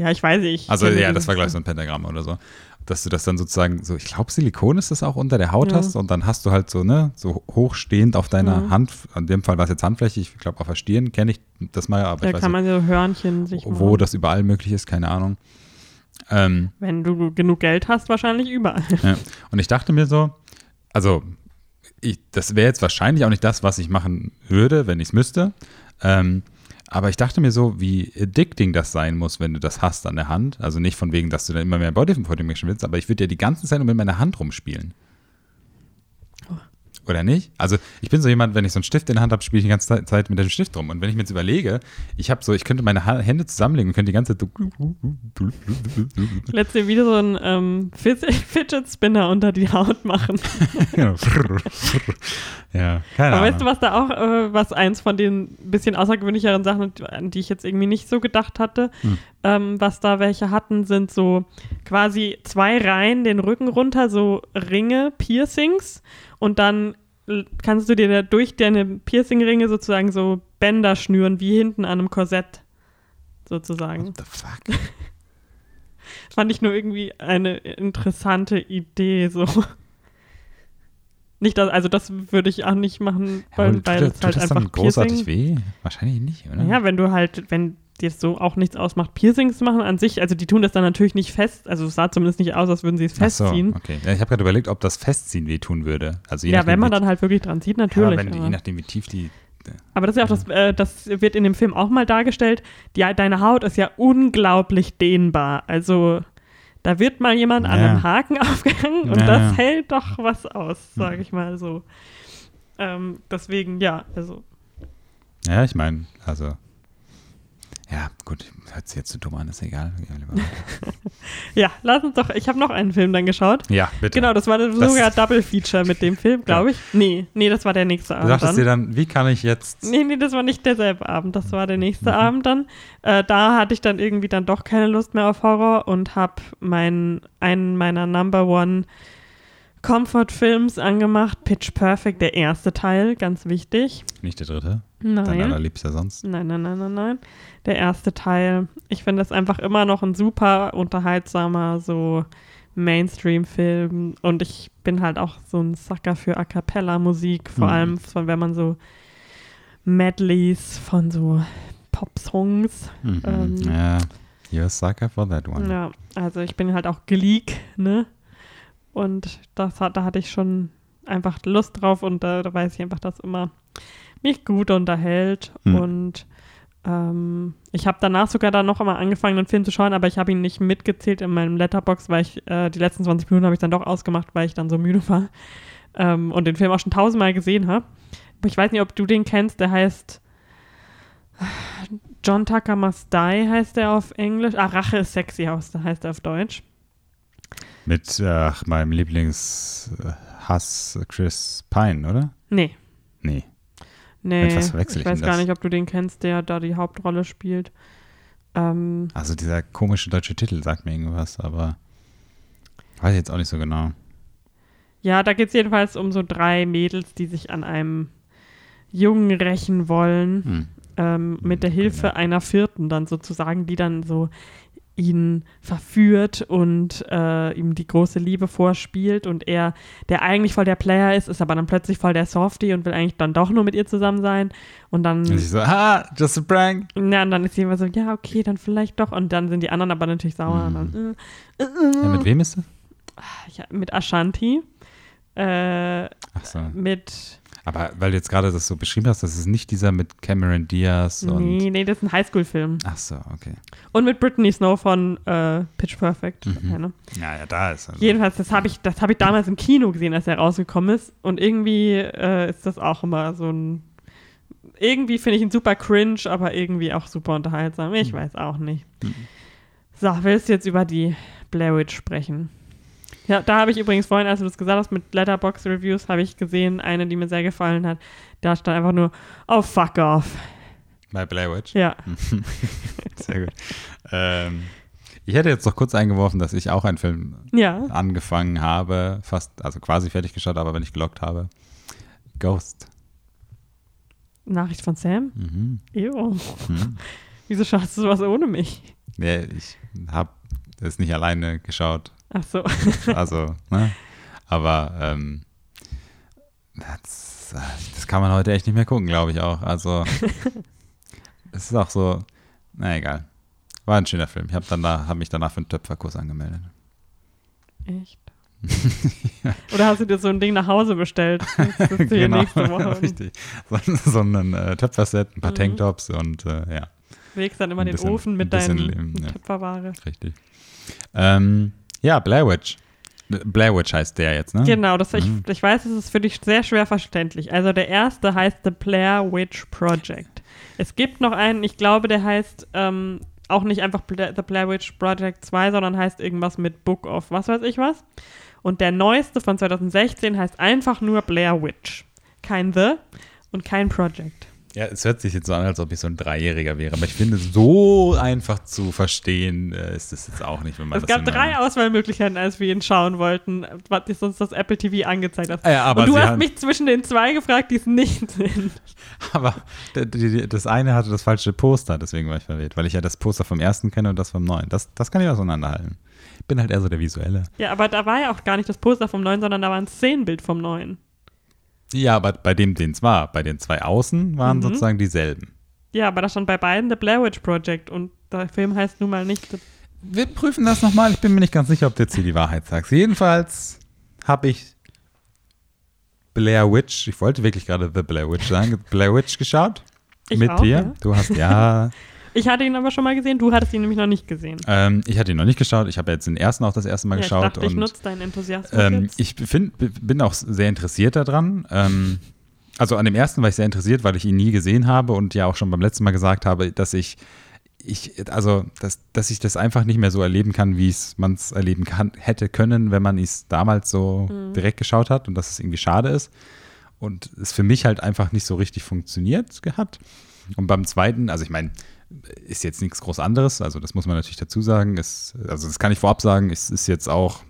Speaker 2: Ja, ich weiß nicht.
Speaker 1: Also ja, das war gleich so ein Pentagramm oder so. Dass du das dann sozusagen so, ich glaube Silikon ist das auch unter der Haut
Speaker 2: Ja.
Speaker 1: hast und dann hast du halt so, ne, so hochstehend auf deiner
Speaker 2: Mhm.
Speaker 1: Hand, in dem Fall war es jetzt Handfläche, ich glaube auf der Stirn kenne ich das mal, aber
Speaker 2: Da
Speaker 1: ich weiß
Speaker 2: kann
Speaker 1: nicht,
Speaker 2: man so Hörnchen sich
Speaker 1: wo
Speaker 2: machen.
Speaker 1: das überall möglich ist, keine Ahnung. Ähm,
Speaker 2: Wenn du genug Geld hast, wahrscheinlich überall.
Speaker 1: ja. Und ich dachte mir so, also ich, das wäre jetzt wahrscheinlich auch nicht das, was ich machen würde, wenn ich es müsste. Ähm, aber ich dachte mir so, wie addicting das sein muss, wenn du das hast an der Hand. Also nicht von wegen, dass du dann immer mehr Body Modification willst, aber ich würde ja die ganze Zeit nur mit meiner Hand rumspielen. Oder nicht? Also ich bin so jemand, wenn ich so einen Stift in der Hand habe, spiele ich die ganze Zeit- mit dem Stift rum. Und wenn ich mir jetzt überlege, ich habe so, ich könnte meine Hände zusammenlegen und könnte die ganze Zeit so
Speaker 2: Letzte wieder so ein ähm, Fidget Spinner unter die Haut machen.
Speaker 1: Ja, keine
Speaker 2: Aber
Speaker 1: Ahnung.
Speaker 2: weißt du, was da auch, äh, was eins von den bisschen außergewöhnlicheren Sachen, an die ich jetzt irgendwie nicht so gedacht hatte,
Speaker 1: Hm.
Speaker 2: ähm, was da welche hatten, sind so quasi zwei Reihen den Rücken runter, so Ringe, Piercings und dann kannst du dir da durch deine Piercing-Ringe sozusagen so Bänder schnüren, wie hinten an einem Korsett sozusagen.
Speaker 1: What the fuck?
Speaker 2: Fand ich nur irgendwie eine interessante Idee, so. Nicht, dass, also das würde ich auch nicht machen,
Speaker 1: Ja,
Speaker 2: weil,
Speaker 1: aber
Speaker 2: weil
Speaker 1: tut,
Speaker 2: es
Speaker 1: tut
Speaker 2: halt
Speaker 1: das
Speaker 2: einfach
Speaker 1: dann großartig
Speaker 2: Piercing.
Speaker 1: weh? Wahrscheinlich nicht, oder?
Speaker 2: Ja, wenn du halt, wenn dir so auch nichts ausmacht, Piercings machen an sich, also die tun das dann natürlich nicht fest, also es sah zumindest nicht aus, als würden sie es
Speaker 1: Ach so,
Speaker 2: festziehen.
Speaker 1: okay. Ja, ich habe gerade überlegt, ob das Festziehen wehtun würde. Also
Speaker 2: Ja,
Speaker 1: nachdem,
Speaker 2: wenn man dann halt wirklich dran zieht,
Speaker 1: ja,
Speaker 2: natürlich.
Speaker 1: wenn, je nachdem, wie tief die.
Speaker 2: aber das ist ja auch das, äh, das wird in dem Film auch mal dargestellt. Die, deine Haut ist ja unglaublich dehnbar. Also da wird mal jemand an
Speaker 1: Ja.
Speaker 2: einem Haken aufgehangen und
Speaker 1: Ja,
Speaker 2: das
Speaker 1: ja.
Speaker 2: hält doch was aus, sage ich mal so. Ähm, deswegen, ja, also
Speaker 1: Ja, ich meine, also. Ja, gut, hört sich jetzt zu dumm an, ist egal. Ja,
Speaker 2: lass uns doch, ich habe noch einen Film dann geschaut.
Speaker 1: Ja, bitte.
Speaker 2: Genau, das war das sogar Double Feature mit dem Film, glaube ich. Nee, nee, das war der nächste
Speaker 1: Du
Speaker 2: Abend
Speaker 1: dachtest
Speaker 2: dann.
Speaker 1: dir dann, wie kann ich jetzt.
Speaker 2: Nee, nee, das war nicht derselbe Abend, das war der nächste
Speaker 1: Mhm.
Speaker 2: Abend dann. Äh, da hatte ich dann irgendwie dann doch keine Lust mehr auf Horror und habe meinen, einen meiner Number One Comfort Films angemacht. Pitch Perfect, der erste Teil, ganz wichtig.
Speaker 1: Nicht der dritte? Dein
Speaker 2: Nein.
Speaker 1: allerliebster sonst?
Speaker 2: Nein, nein, nein, nein, nein. Der erste Teil. Ich finde das einfach immer noch ein super unterhaltsamer, so Mainstream-Film. Und ich bin halt auch so ein Sucker für A Cappella-Musik, vor
Speaker 1: Mhm.
Speaker 2: allem von, wenn man so Medleys von so Pop-Songs.
Speaker 1: Mhm.
Speaker 2: Ähm,
Speaker 1: ja, you're a sucker for that one.
Speaker 2: Ja, also ich bin halt auch Gleek, ne? Und das hat, da hatte ich schon einfach Lust drauf und da, da weiß ich einfach, dass immer mich gut unterhält.
Speaker 1: Hm.
Speaker 2: Und ähm, ich habe danach sogar dann noch einmal angefangen, den Film zu schauen, aber ich habe ihn nicht mitgezählt in meinem Letterbox, weil ich äh, die letzten 20 Minuten habe ich dann doch ausgemacht, weil ich dann so müde war ähm, und den Film auch schon tausendmal gesehen habe. Aber ich weiß nicht, ob du den kennst, der heißt John Tucker Must Die heißt er auf Englisch. Ah, Rache ist sexy heißt heißt er auf Deutsch.
Speaker 1: Mit äh, meinem Lieblingshass Chris Pine, oder?
Speaker 2: Nee,
Speaker 1: Nee.
Speaker 2: nee.
Speaker 1: Mit was verwechsel
Speaker 2: ich
Speaker 1: ich
Speaker 2: weiß gar nicht, ob du den kennst, der da die Hauptrolle spielt. Ähm,
Speaker 1: Also dieser komische deutsche Titel sagt mir irgendwas, aber weiß ich jetzt auch nicht so genau.
Speaker 2: ja, da geht es jedenfalls um so drei Mädels, die sich an einem Jungen rächen wollen.
Speaker 1: Hm.
Speaker 2: ähm, mit der
Speaker 1: Okay,
Speaker 2: Hilfe
Speaker 1: ja.
Speaker 2: einer Vierten dann sozusagen, die dann so ihn verführt und äh, ihm die große Liebe vorspielt und er, der eigentlich voll der Player ist, ist aber dann plötzlich voll der Softie und will eigentlich dann doch nur mit ihr zusammen sein und dann,
Speaker 1: Und ich so, ah, just a prank.
Speaker 2: ja, und dann ist sie immer so, ja, okay, dann vielleicht doch und dann sind die anderen aber natürlich sauer und dann, äh, äh,
Speaker 1: Ja, mit wem ist das?
Speaker 2: ja, mit Ashanti, äh,
Speaker 1: Ach so.
Speaker 2: mit,
Speaker 1: Aber weil du jetzt gerade das so beschrieben hast, das ist nicht dieser mit Cameron Diaz und.
Speaker 2: nee, nee, das ist ein Highschool-Film
Speaker 1: Ach so, okay.
Speaker 2: und mit Brittany Snow von äh, Pitch Perfect,
Speaker 1: Mhm.
Speaker 2: eine.
Speaker 1: Ja, ja, da ist er.
Speaker 2: Jedenfalls, das habe ich, das hab ich damals im Kino gesehen, als er rausgekommen ist. Und irgendwie äh, ist das auch immer so ein. Irgendwie finde ich ihn super cringe, aber irgendwie auch super unterhaltsam. Ich
Speaker 1: Mhm.
Speaker 2: weiß auch nicht.
Speaker 1: Mhm.
Speaker 2: So, willst du jetzt über die Blair Witch sprechen? Ja, da habe ich übrigens vorhin, als du das gesagt hast, mit Letterbox Reviews, habe ich gesehen, eine, die mir sehr gefallen hat. Da stand einfach nur, oh, fuck off.
Speaker 1: Bei Blair Witch.
Speaker 2: Ja.
Speaker 1: Sehr gut. Ähm, ich hätte jetzt noch kurz eingeworfen, dass ich auch einen Film
Speaker 2: Ja.
Speaker 1: angefangen habe, fast, also quasi fertig geschaut, aber wenn ich gelockt habe. Ghost.
Speaker 2: Nachricht von Sam?
Speaker 1: Mhm.
Speaker 2: Ew.
Speaker 1: Mhm.
Speaker 2: Wieso schaust du sowas ohne mich?
Speaker 1: Ja, ich habe es nicht alleine geschaut.
Speaker 2: Ach so.
Speaker 1: Also, ne? Aber ähm, das, das kann man heute echt nicht mehr gucken, glaube ich auch. Also, es ist auch so, na egal. War ein schöner Film. Ich habe da, hab mich danach für einen Töpferkurs angemeldet.
Speaker 2: Echt? Oder hast du dir so ein Ding nach Hause bestellt? Und
Speaker 1: richtig. So, so ein äh, Töpferset, ein paar
Speaker 2: Mhm.
Speaker 1: Tanktops und äh, ja,
Speaker 2: Legst dann immer den
Speaker 1: bisschen-
Speaker 2: Ofen mit
Speaker 1: ja.
Speaker 2: Töpferware.
Speaker 1: richtig. Ähm, ja, Blair Witch. Blair Witch heißt der jetzt, ne?
Speaker 2: Genau, das, ich,
Speaker 1: Mhm.
Speaker 2: ich weiß, es ist für dich sehr schwer verständlich. Also der erste heißt The Blair Witch Project. Es gibt noch einen, ich glaube, der heißt ähm, auch nicht einfach Bla The Blair Witch Project 2, sondern heißt irgendwas mit Book of was weiß ich was. Und der neueste von 2016 heißt einfach nur Blair Witch. Kein The und kein Project.
Speaker 1: Ja, es hört sich jetzt so an, als ob ich so ein Dreijähriger wäre, aber ich finde, so einfach zu verstehen äh, ist es jetzt auch nicht, wenn man
Speaker 2: Es
Speaker 1: das
Speaker 2: gab
Speaker 1: immer-
Speaker 2: drei Auswahlmöglichkeiten, als wir ihn schauen wollten, was uns das Apple TV angezeigt hat.
Speaker 1: Ja, aber
Speaker 2: und du hast mich zwischen den zwei gefragt, die es nicht sind.
Speaker 1: Aber das eine hatte das falsche Poster, deswegen war ich verwirrt, weil ich ja das Poster vom ersten kenne und das vom neuen. Das, das kann ich auseinanderhalten. Ich bin halt eher so der Visuelle.
Speaker 2: Ja, aber da war ja auch gar nicht das Poster vom neuen, sondern da war ein Szenenbild vom neuen.
Speaker 1: Ja, aber bei dem, den es war, bei den zwei Außen waren
Speaker 2: Mhm.
Speaker 1: sozusagen dieselben.
Speaker 2: Ja, aber da stand bei beiden The Blair Witch Project und der Film heißt nun mal nicht.
Speaker 1: Wir prüfen das nochmal. Ich bin mir nicht ganz sicher, ob du jetzt hier die Wahrheit sagst. Jedenfalls habe ich Blair Witch, ich wollte wirklich gerade The Blair Witch sagen, Blair Witch geschaut.
Speaker 2: Ich
Speaker 1: mit
Speaker 2: auch,
Speaker 1: dir.
Speaker 2: ja.
Speaker 1: Du hast, ja,
Speaker 2: Ich hatte ihn aber schon mal gesehen, du hattest ihn nämlich noch nicht gesehen.
Speaker 1: ähm, ich hatte ihn noch nicht geschaut. Ich habe jetzt den ersten auch das erste Mal
Speaker 2: ja, ich
Speaker 1: geschaut.
Speaker 2: dachte, ich
Speaker 1: und
Speaker 2: nutze deinen Enthusiasmus
Speaker 1: Ähm, ich find, bin auch sehr interessiert daran. Ähm, also an dem ersten war ich sehr interessiert, weil ich ihn nie gesehen habe und ja auch schon beim letzten Mal gesagt habe, dass ich, ich also, dass, dass ich das einfach nicht mehr so erleben kann, wie es man es erleben kann, hätte können, wenn man es damals so
Speaker 2: Mhm.
Speaker 1: direkt geschaut hat und dass es irgendwie schade ist. Und es für mich halt einfach nicht so richtig funktioniert hat. Und beim zweiten, also ich meine, ist jetzt nichts groß anderes, also das muss man natürlich dazu sagen. Es, also das kann ich vorab sagen, es ist jetzt auch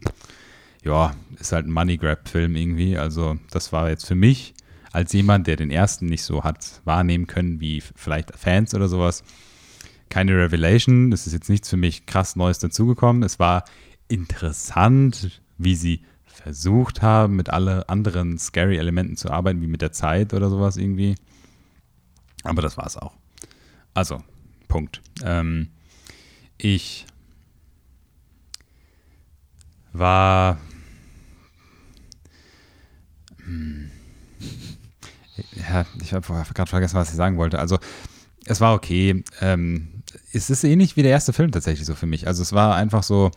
Speaker 1: ja, ist halt ein Money Grab-Film irgendwie. Also, das war jetzt für mich als jemand, der den ersten nicht so hat wahrnehmen können wie vielleicht Fans oder sowas, keine Revelation. Es ist jetzt nichts für mich krass Neues dazugekommen. Es war interessant, wie sie versucht haben, mit alle anderen scary Elementen zu arbeiten, wie mit der Zeit oder sowas irgendwie. Aber das war es auch. Also, Punkt. Ähm, ich war. Hm, ja, ich habe gerade vergessen, was ich sagen wollte. Also, es war okay. Ähm, es ist ähnlich wie der erste Film tatsächlich so für mich. Also, es war einfach so.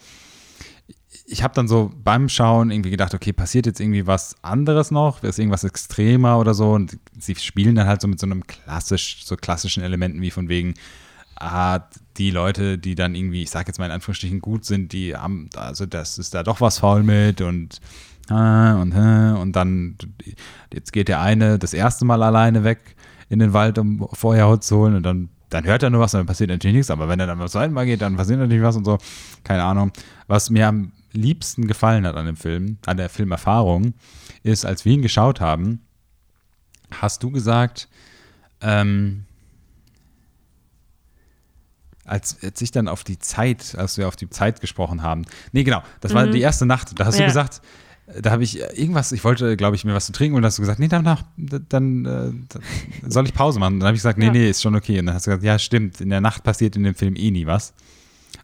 Speaker 1: Ich habe dann so beim Schauen irgendwie gedacht, okay, passiert jetzt irgendwie was anderes noch? Ist irgendwas extremer oder so? Und sie spielen dann halt so mit so einem klassisch, so klassischen Elementen wie von wegen, ah, die Leute, die dann irgendwie, ich sag jetzt mal in Anführungsstrichen gut sind, die haben, also das ist da doch was faul mit und ah, und und dann jetzt geht der eine das erste Mal alleine weg in den Wald, um Feuerholz zu holen und dann dann hört er nur was dann passiert natürlich nichts, aber wenn er dann beim zweiten Mal geht, dann passiert natürlich was und so, keine Ahnung. Was mir am liebsten gefallen hat an dem Film, an der Filmerfahrung, ist, als wir ihn geschaut haben, hast du gesagt, ähm, als, als ich dann auf die Zeit, als wir auf die Zeit gesprochen haben. Nee, genau, das mhm. war die erste Nacht. Da hast ja. du gesagt, da habe ich irgendwas, ich wollte, glaube ich, mir was zu trinken und dann hast du gesagt, nee, danach, dann, äh, soll ich Pause machen. Und dann habe ich gesagt, nee, ja. nee, ist schon okay. Und dann hast du gesagt, ja, stimmt, in der Nacht passiert in dem Film eh nie was.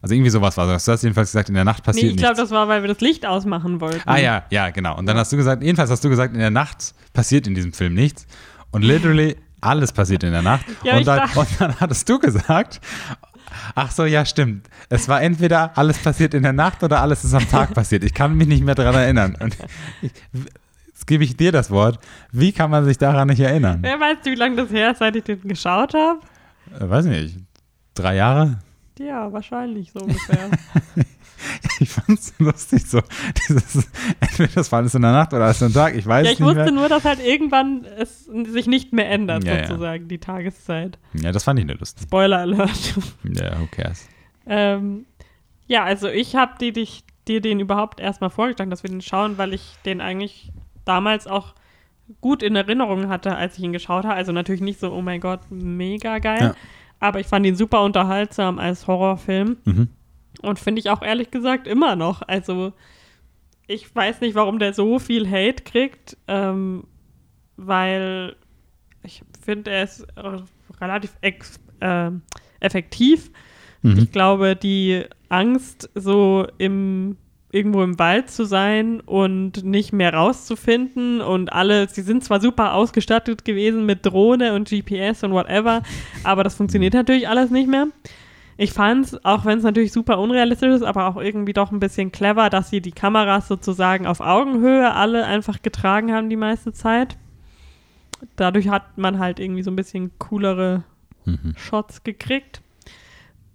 Speaker 1: Also irgendwie sowas war das. Du hast jedenfalls gesagt, in der Nacht passiert nee,
Speaker 2: ich glaube, das war, weil wir das Licht ausmachen wollten.
Speaker 1: Ah ja, ja, genau. Und dann hast du gesagt, jedenfalls hast du gesagt, in der Nacht passiert in diesem Film nichts. Und literally alles passiert in der Nacht. Ja, und, dann, und, dann, hattest du gesagt, Ach so, ja, stimmt. Es war entweder alles passiert in der Nacht oder alles ist am Tag passiert. Ich kann mich nicht mehr daran erinnern. Und ich, jetzt gebe ich dir das Wort. Wie kann man sich daran nicht erinnern?
Speaker 2: Wer weiß, wie lange das her ist, seit ich den geschaut habe?
Speaker 1: Äh, weiß nicht. Drei Jahre?
Speaker 2: Ja, wahrscheinlich so ungefähr.
Speaker 1: ich fand es lustig, so dieses, entweder das war alles in der Nacht oder alles am Tag, ich weiß ja,
Speaker 2: ich nicht wusste mehr. nur, dass halt irgendwann es sich nicht mehr ändert, ja, sozusagen, ja. die Tageszeit.
Speaker 1: Ja, das fand ich nicht lustig.
Speaker 2: Spoiler Alert.
Speaker 1: Ja, who cares.
Speaker 2: Ähm, ja, also ich habe dir, dir den überhaupt erstmal vorgeschlagen, dass wir den schauen, weil ich den eigentlich damals auch gut in Erinnerung hatte, als ich ihn geschaut habe. Also natürlich nicht so, oh mein Gott, mega geil. Ja. Aber ich fand ihn super unterhaltsam als Horrorfilm. Mhm. Und finde ich auch ehrlich gesagt immer noch. Also, ich weiß nicht, warum der so viel Hate kriegt, ähm, weil ich finde, er ist relativ äh, effektiv. Mhm. Ich glaube, die Angst, so im irgendwo im Wald zu sein und nicht mehr rauszufinden und alle, sie sind zwar super ausgestattet gewesen mit Drohne und GPS und whatever, aber das funktioniert natürlich alles nicht mehr. Ich fand es, auch wenn es natürlich super unrealistisch ist, aber auch irgendwie doch ein bisschen clever, dass sie die Kameras sozusagen auf Augenhöhe alle einfach getragen haben die meiste Zeit. Dadurch hat man halt irgendwie so ein bisschen coolere mhm. Shots gekriegt.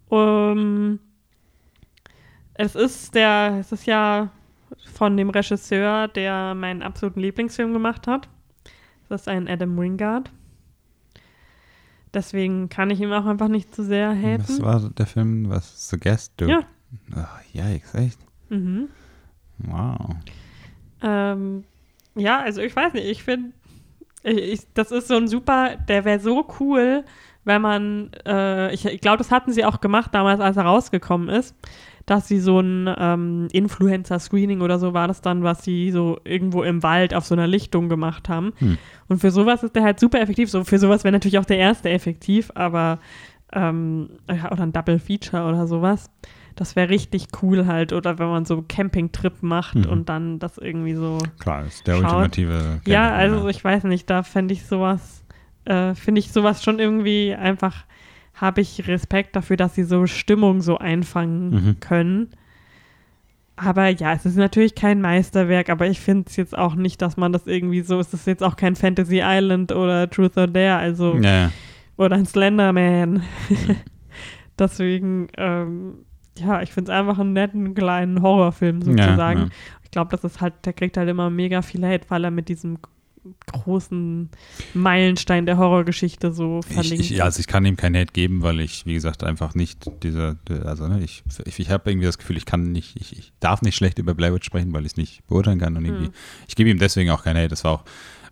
Speaker 2: Um, es ist der, es ist ja von dem Regisseur, der meinen absoluten Lieblingsfilm gemacht hat. Das ist ein Adam Wingard. Deswegen kann ich ihm auch einfach nicht zu sehr haten.
Speaker 1: Was war der Film? Was? The Guest? Du?
Speaker 2: Ja.
Speaker 1: Ach, yikes, echt?
Speaker 2: Mhm.
Speaker 1: Wow.
Speaker 2: Ähm, ja, also ich weiß nicht, ich finde, das ist so ein super, der wäre so cool, wenn man, äh, ich, ich glaube, das hatten sie auch gemacht damals, als er rausgekommen ist, dass sie so ein ähm, Influencer-Screening oder so war das dann, was sie so irgendwo im Wald auf so einer Lichtung gemacht haben. Hm. Und für sowas ist der halt super effektiv. So für sowas wäre natürlich auch der erste effektiv, aber ähm, oder ein Double Feature oder sowas. Das wäre richtig cool halt. Oder wenn man so Campingtrip macht mhm. und dann das irgendwie so.
Speaker 1: Klar, ist der schaut. ultimative.
Speaker 2: Camping, ja, also ich weiß nicht, da fände ich sowas, äh, finde ich sowas schon irgendwie einfach habe ich Respekt dafür, dass sie so Stimmung so einfangen mhm. können. Aber ja, es ist natürlich kein Meisterwerk, aber ich finde es jetzt auch nicht, dass man das irgendwie so, es ist jetzt auch kein Fantasy Island oder Truth or Dare, also
Speaker 1: ja.
Speaker 2: oder ein Slenderman. Mhm. Deswegen, ähm, ja, ich finde es einfach einen netten kleinen Horrorfilm sozusagen. Ja, ja. Ich glaube, das ist halt, der kriegt halt immer mega viel Hate, weil er mit diesem großen Meilenstein der Horrorgeschichte so verlinkt.
Speaker 1: Ich, ich, also ich kann ihm kein Hate geben, weil ich, wie gesagt, einfach nicht diese, also ne, ich, ich, ich habe irgendwie das Gefühl, ich kann nicht, ich, ich darf nicht schlecht über Blair Witch sprechen, weil ich es nicht beurteilen kann und irgendwie, hm. ich gebe ihm deswegen auch kein Hate. Das war auch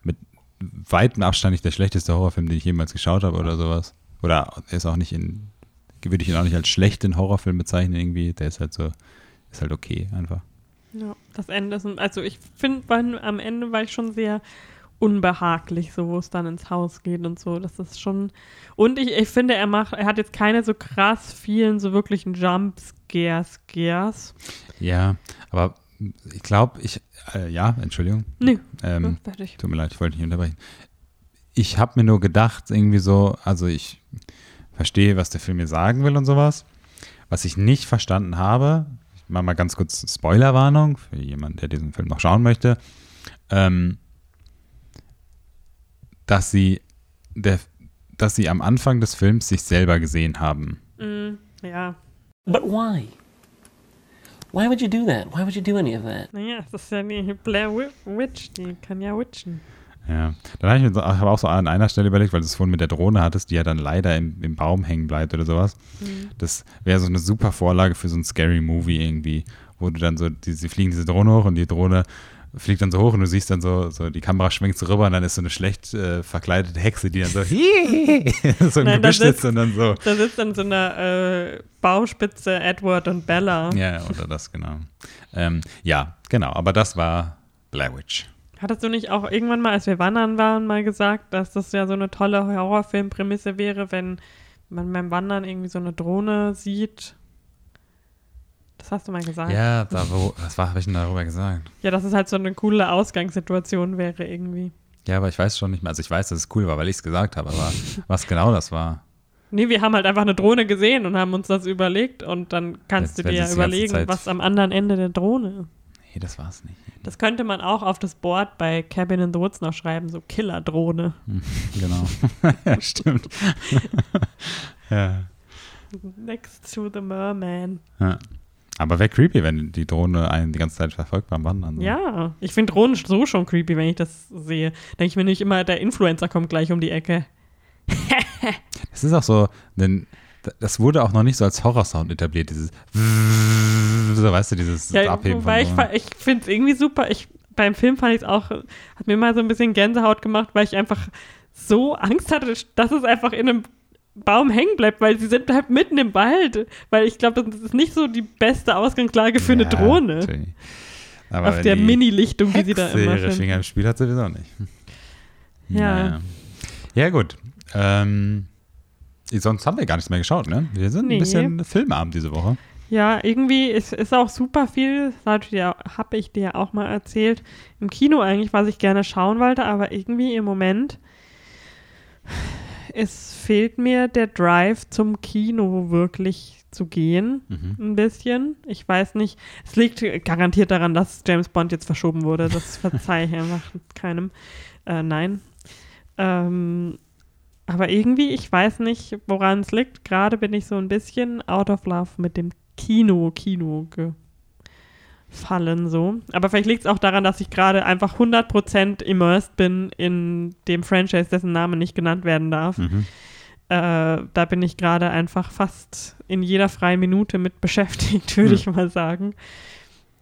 Speaker 1: mit weitem Abstand nicht der schlechteste Horrorfilm, den ich jemals geschaut habe oder sowas. Oder er ist auch nicht in, würde ich ihn auch nicht als schlechten Horrorfilm bezeichnen irgendwie. Der ist halt so, ist halt okay einfach.
Speaker 2: Ja, das Ende ist, also ich finde, am Ende war ich schon sehr unbehaglich, so wo es dann ins Haus geht und so. Das ist schon. Und ich, ich finde, er macht, er hat jetzt keine so krass vielen so wirklichen Jumpscares, Scares.
Speaker 1: Ja, aber ich glaube, ich, äh, ja, Entschuldigung.
Speaker 2: Nee,
Speaker 1: ähm, tut mir leid, ich wollte nicht unterbrechen. Ich habe mir nur gedacht, irgendwie so, also ich verstehe, was der Film mir sagen will und sowas. Was ich nicht verstanden habe, ich mache mal ganz kurz Spoilerwarnung für jemanden, der diesen Film noch schauen möchte, ähm, dass sie, der, dass sie am Anfang des Films sich selber gesehen haben.
Speaker 2: Mm, ja.
Speaker 3: But why? Why would you do that? Why would you do any of that?
Speaker 2: Naja, das ist ja die Blair Witch, die kann ja witchen.
Speaker 1: Ja, dann habe ich mir hab auch so an einer Stelle überlegt, weil du es vorhin mit der Drohne hattest, die ja dann leider im, im Baum hängen bleibt oder sowas. Mhm. Das wäre so eine super Vorlage für so ein Scary Movie irgendwie, wo du dann so, die, sie fliegen diese Drohne hoch und die Drohne fliegt dann so hoch und du siehst dann so, so die Kamera schwenkt so rüber und dann ist so eine schlecht äh, verkleidete Hexe, die dann so, so im Gebüsch sitzt und dann so.
Speaker 2: Da sitzt dann so eine äh, Baumspitze Edward und Bella.
Speaker 1: Ja, oder das, genau. Ähm, ja, genau, aber das war Blair Witch.
Speaker 2: Hattest du nicht auch irgendwann mal, als wir wandern waren, mal gesagt, dass das ja so eine tolle Horrorfilmprämisse wäre, wenn man beim Wandern irgendwie so eine Drohne sieht? Das hast du mal gesagt.
Speaker 1: Ja, da wo, was habe ich denn darüber gesagt?
Speaker 2: Ja, dass es halt so eine coole Ausgangssituation wäre irgendwie.
Speaker 1: Ja, aber ich weiß schon nicht mehr. Also ich weiß, dass es cool war, weil ich es gesagt habe, aber was genau das war.
Speaker 2: Nee, wir haben halt einfach eine Drohne gesehen und haben uns das überlegt und dann kannst Jetzt, du dir überlegen, was am anderen Ende der Drohne ist.
Speaker 1: Nee, das war's nicht.
Speaker 2: Das könnte man auch auf das Board bei Cabin in the Woods noch schreiben, so Killerdrohne.
Speaker 1: Hm, genau. ja, stimmt. ja.
Speaker 2: Next to the Merman.
Speaker 1: Ja. Aber wäre creepy, wenn die Drohne einen die ganze Zeit verfolgt beim Wandern.
Speaker 2: So. Ja, ich finde Drohnen so schon creepy, wenn ich das sehe. Denke ich mir nicht immer, der Influencer kommt gleich um die Ecke.
Speaker 1: Es ist auch so, denn das wurde auch noch nicht so als Horrorsound etabliert, dieses so, weißt du, dieses
Speaker 2: ja, Abheben weil von Ich, ich finde es irgendwie super. Ich, beim Film fand ich es auch, hat mir mal so ein bisschen Gänsehaut gemacht, weil ich einfach so Angst hatte, dass es einfach in einem Baum hängen bleibt, weil sie sind halt mitten im Wald. Weil ich glaube, das ist nicht so die beste Ausgangslage für ja, eine Drohne. Auf der Mini-Lichtung, die sie da immer
Speaker 1: ihre Finger im Spiel hat sowieso nicht.
Speaker 2: Ja. Naja.
Speaker 1: Ja, gut. Ähm, sonst haben wir gar nichts mehr geschaut, ne? Wir sind nee. ein bisschen Filmabend diese Woche.
Speaker 2: Ja, irgendwie ist, ist auch super viel, habe ich dir auch mal erzählt, im Kino eigentlich, was ich gerne schauen wollte, aber irgendwie im Moment es fehlt mir der Drive zum Kino wirklich zu gehen, mhm. ein bisschen. Ich weiß nicht, es liegt garantiert daran, dass James Bond jetzt verschoben wurde, das verzeihe ich einfach keinem. Äh, nein. Ähm, aber irgendwie, ich weiß nicht, woran es liegt. Gerade bin ich so ein bisschen out of love mit dem Kino, Kino gefallen so. Aber vielleicht liegt es auch daran, dass ich gerade einfach 100% immersed bin in dem Franchise, dessen Name nicht genannt werden darf. Mhm. Äh, da bin ich gerade einfach fast in jeder freien Minute mit beschäftigt, würde mhm. ich mal sagen.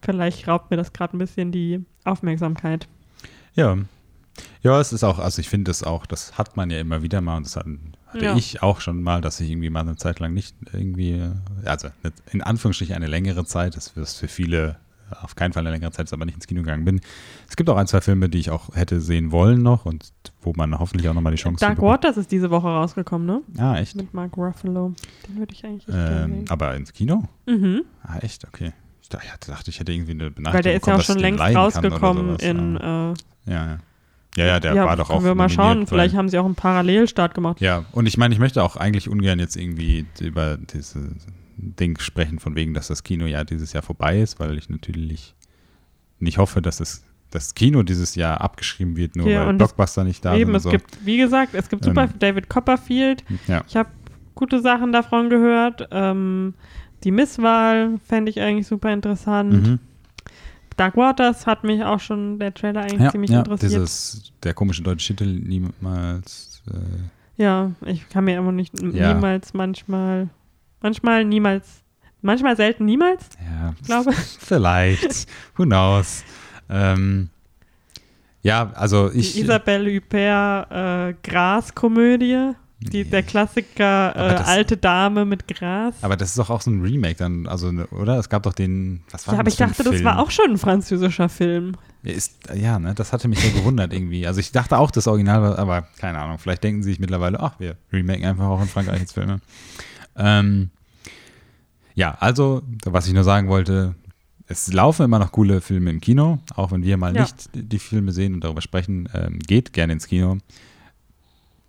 Speaker 2: Vielleicht raubt mir das gerade ein bisschen die Aufmerksamkeit.
Speaker 1: Ja. Ja, es ist auch, also ich finde es auch, das hat man ja immer wieder mal und das hat, hatte ja. ich auch schon mal, dass ich irgendwie mal eine Zeit lang nicht irgendwie, also in Anführungsstrichen eine längere Zeit, das ist für viele auf keinen Fall eine längere Zeit, aber nicht ins Kino gegangen bin. Es gibt auch ein, zwei Filme, die ich auch hätte sehen wollen noch und wo man hoffentlich auch nochmal die Chance
Speaker 2: Dark Waters ist diese Woche rausgekommen, ne?
Speaker 1: Ah, echt?
Speaker 2: Mit Mark Ruffalo. Den würde ich eigentlich echt
Speaker 1: ähm, sehen. Aber ins Kino?
Speaker 2: Mhm.
Speaker 1: Ah, echt? Okay. Ich dachte, ich hätte irgendwie eine
Speaker 2: Benachrichtigung Weil der ist ja auch schon längst rausgekommen in.
Speaker 1: Ja. Äh, ja, ja. Ja, ja, der ja, war doch auch.
Speaker 2: Können wir mal schauen, vielleicht haben sie auch einen Parallelstart gemacht.
Speaker 1: Ja, und ich meine, ich möchte auch eigentlich ungern jetzt irgendwie über diese Ding sprechen, von wegen, dass das Kino ja dieses Jahr vorbei ist, weil ich natürlich nicht hoffe, dass das, das Kino dieses Jahr abgeschrieben wird, nur ja, weil Blockbuster nicht da
Speaker 2: eben,
Speaker 1: sind.
Speaker 2: Eben, es so. gibt, wie gesagt, es gibt super ähm, David Copperfield.
Speaker 1: Ja.
Speaker 2: Ich habe gute Sachen davon gehört. Ähm, die Misswahl fände ich eigentlich super interessant. Mhm. Dark Waters hat mich auch schon der Trailer eigentlich ziemlich interessiert.
Speaker 1: Dieses, der komische deutsche Titel niemals. Äh,
Speaker 2: ja, ich kann mir immer nicht
Speaker 1: Ja.
Speaker 2: niemals, manchmal, manchmal, niemals, manchmal selten, niemals,
Speaker 1: ja,
Speaker 2: ich glaube.
Speaker 1: vielleicht. Who knows? Ähm, ja, also ich.
Speaker 2: Die Isabelle Huppert äh, Gras-Komödie. Die, der Klassiker äh,
Speaker 1: das-
Speaker 2: alte Dame mit Gras.
Speaker 1: aber das ist doch auch so ein Remake dann, also, ne, oder? Es gab doch den. Was war
Speaker 2: ja,
Speaker 1: denn
Speaker 2: aber ich dachte, das
Speaker 1: Film?
Speaker 2: war auch schon ein französischer Film.
Speaker 1: Ja, Ist, ja, ne, das hatte mich so gewundert irgendwie. Also ich dachte auch, das Original war, aber keine Ahnung, vielleicht denken sie sich mittlerweile, ach, wir remaken einfach auch in Frankreich jetzt Filme. Ähm, ja, also, was ich nur sagen wollte, es laufen immer noch coole Filme im Kino, auch wenn wir mal
Speaker 2: Ja.
Speaker 1: nicht die Filme sehen und darüber sprechen. Ähm, geht gerne ins Kino.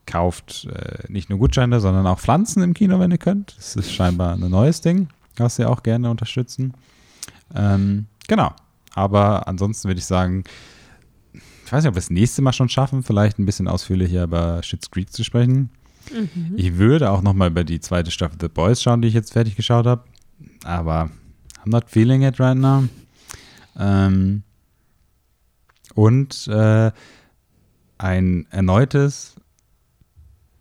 Speaker 1: Kauft äh, nicht nur Gutscheine, sondern auch Pflanzen im Kino, wenn ihr könnt. Das ist scheinbar ein neues Ding, was wir auch gerne unterstützen. Ähm, genau. Aber ansonsten würde ich sagen, ich weiß nicht, ob wir es nächste Mal schon schaffen, vielleicht ein bisschen ausführlicher über Schitt's Creek zu sprechen.
Speaker 2: Mhm.
Speaker 1: Ich würde auch noch mal über die zweite Staffel The Boys schauen, die ich jetzt fertig geschaut habe. Aber I'm not feeling it right now. Ähm, und äh, ein erneutes,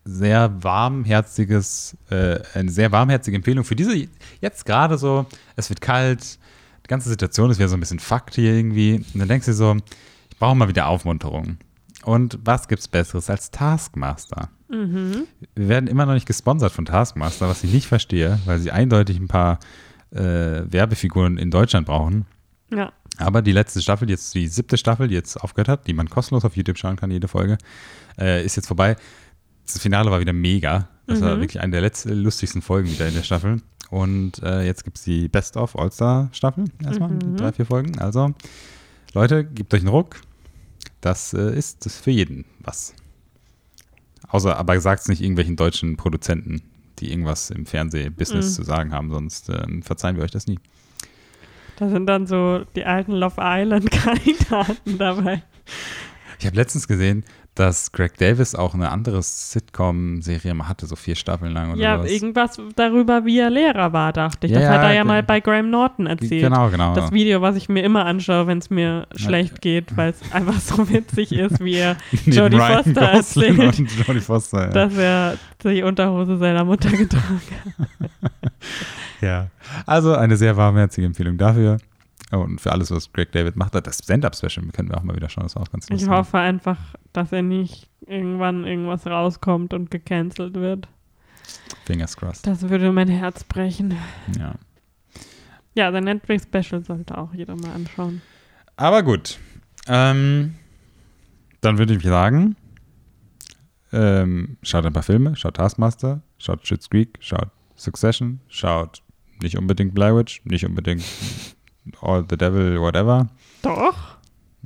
Speaker 1: sehr warmherziges, äh, eine sehr warmherzige Empfehlung für diese, jetzt gerade so, es wird kalt, die ganze Situation ist wieder so ein bisschen Fakt hier irgendwie. Und dann denkst du dir so, ich brauche mal wieder Aufmunterung. Und was gibt's Besseres als Taskmaster?
Speaker 2: Mhm.
Speaker 1: Wir werden immer noch nicht gesponsert von Taskmaster, was ich nicht verstehe, weil sie eindeutig ein paar äh, Werbefiguren in Deutschland brauchen.
Speaker 2: Ja.
Speaker 1: Aber die letzte Staffel, jetzt die siebte Staffel, die jetzt aufgehört hat, die man kostenlos auf YouTube schauen kann, jede Folge, äh, ist jetzt vorbei. Das Finale war wieder mega. Das war
Speaker 2: Mhm.
Speaker 1: wirklich eine der letzten lustigsten Folgen wieder in der Staffel. Und äh, jetzt gibt es die Best of All-Star-Staffel erstmal,
Speaker 2: Mhm.
Speaker 1: drei, vier Folgen. Also, Leute, gebt euch einen Ruck. Das äh, ist für jeden was. Außer, aber sagt es nicht irgendwelchen deutschen Produzenten, die irgendwas im Fernsehbusiness
Speaker 2: Mhm.
Speaker 1: zu sagen haben, sonst ähm, verzeihen wir euch das nie.
Speaker 2: Da sind dann so die alten Love Island-Kandidaten dabei.
Speaker 1: Ich habe letztens gesehen, dass Greg Davis auch eine andere Sitcom-Serie mal hatte, so vier Staffeln lang oder
Speaker 2: Ja,
Speaker 1: sowas.
Speaker 2: irgendwas darüber, wie er Lehrer war, dachte ich.
Speaker 1: Ja,
Speaker 2: das hat er
Speaker 1: ja,
Speaker 2: ja mal bei Graham Norton erzählt.
Speaker 1: Genau, genau.
Speaker 2: Das Video, was ich mir immer anschaue, wenn es mir schlecht geht, weil es einfach so witzig ist, wie er Jodie Foster erzählt,
Speaker 1: Jodie Foster, ja.
Speaker 2: dass er die Unterhose seiner Mutter getragen hat.
Speaker 1: ja. Also eine sehr warmherzige Empfehlung dafür. Und für alles, was Greg David macht. Das Stand-Up-Special können wir auch mal wieder schauen, das war auch ganz
Speaker 2: Ich
Speaker 1: lustig.
Speaker 2: hoffe einfach, dass er nicht irgendwann irgendwas rauskommt und gecancelt wird.
Speaker 1: Fingers crossed.
Speaker 2: Das würde mein Herz brechen.
Speaker 1: Ja.
Speaker 2: Ja, sein Netflix-Special sollte auch jeder mal anschauen.
Speaker 1: Aber gut. Ähm, dann würde ich sagen, ähm, schaut ein paar Filme, schaut Taskmaster, schaut Schitt's Creek, schaut Succession, schaut nicht unbedingt Blair Witch, nicht unbedingt All the Devil, whatever.
Speaker 2: Doch,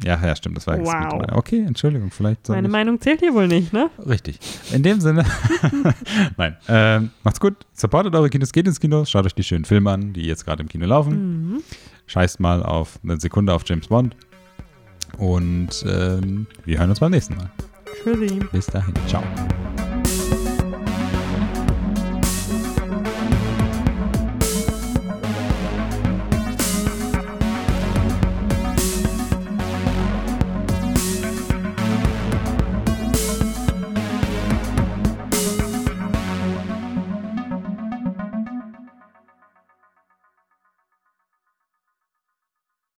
Speaker 1: Ja, ja, stimmt, das war jetzt
Speaker 2: Wow.
Speaker 1: mittlerweile. Okay, Entschuldigung, vielleicht
Speaker 2: meine
Speaker 1: ich-
Speaker 2: Meinung zählt hier wohl nicht, ne?
Speaker 1: Richtig. In dem Sinne, nein, ähm, macht's gut, supportet eure Kinos, geht ins Kino, schaut euch die schönen Filme an, die jetzt gerade im Kino laufen.
Speaker 2: Mhm.
Speaker 1: Scheißt mal auf eine Sekunde auf James Bond. Und ähm, wir hören uns beim nächsten Mal.
Speaker 2: Tschüssi.
Speaker 1: Bis dahin. Ciao.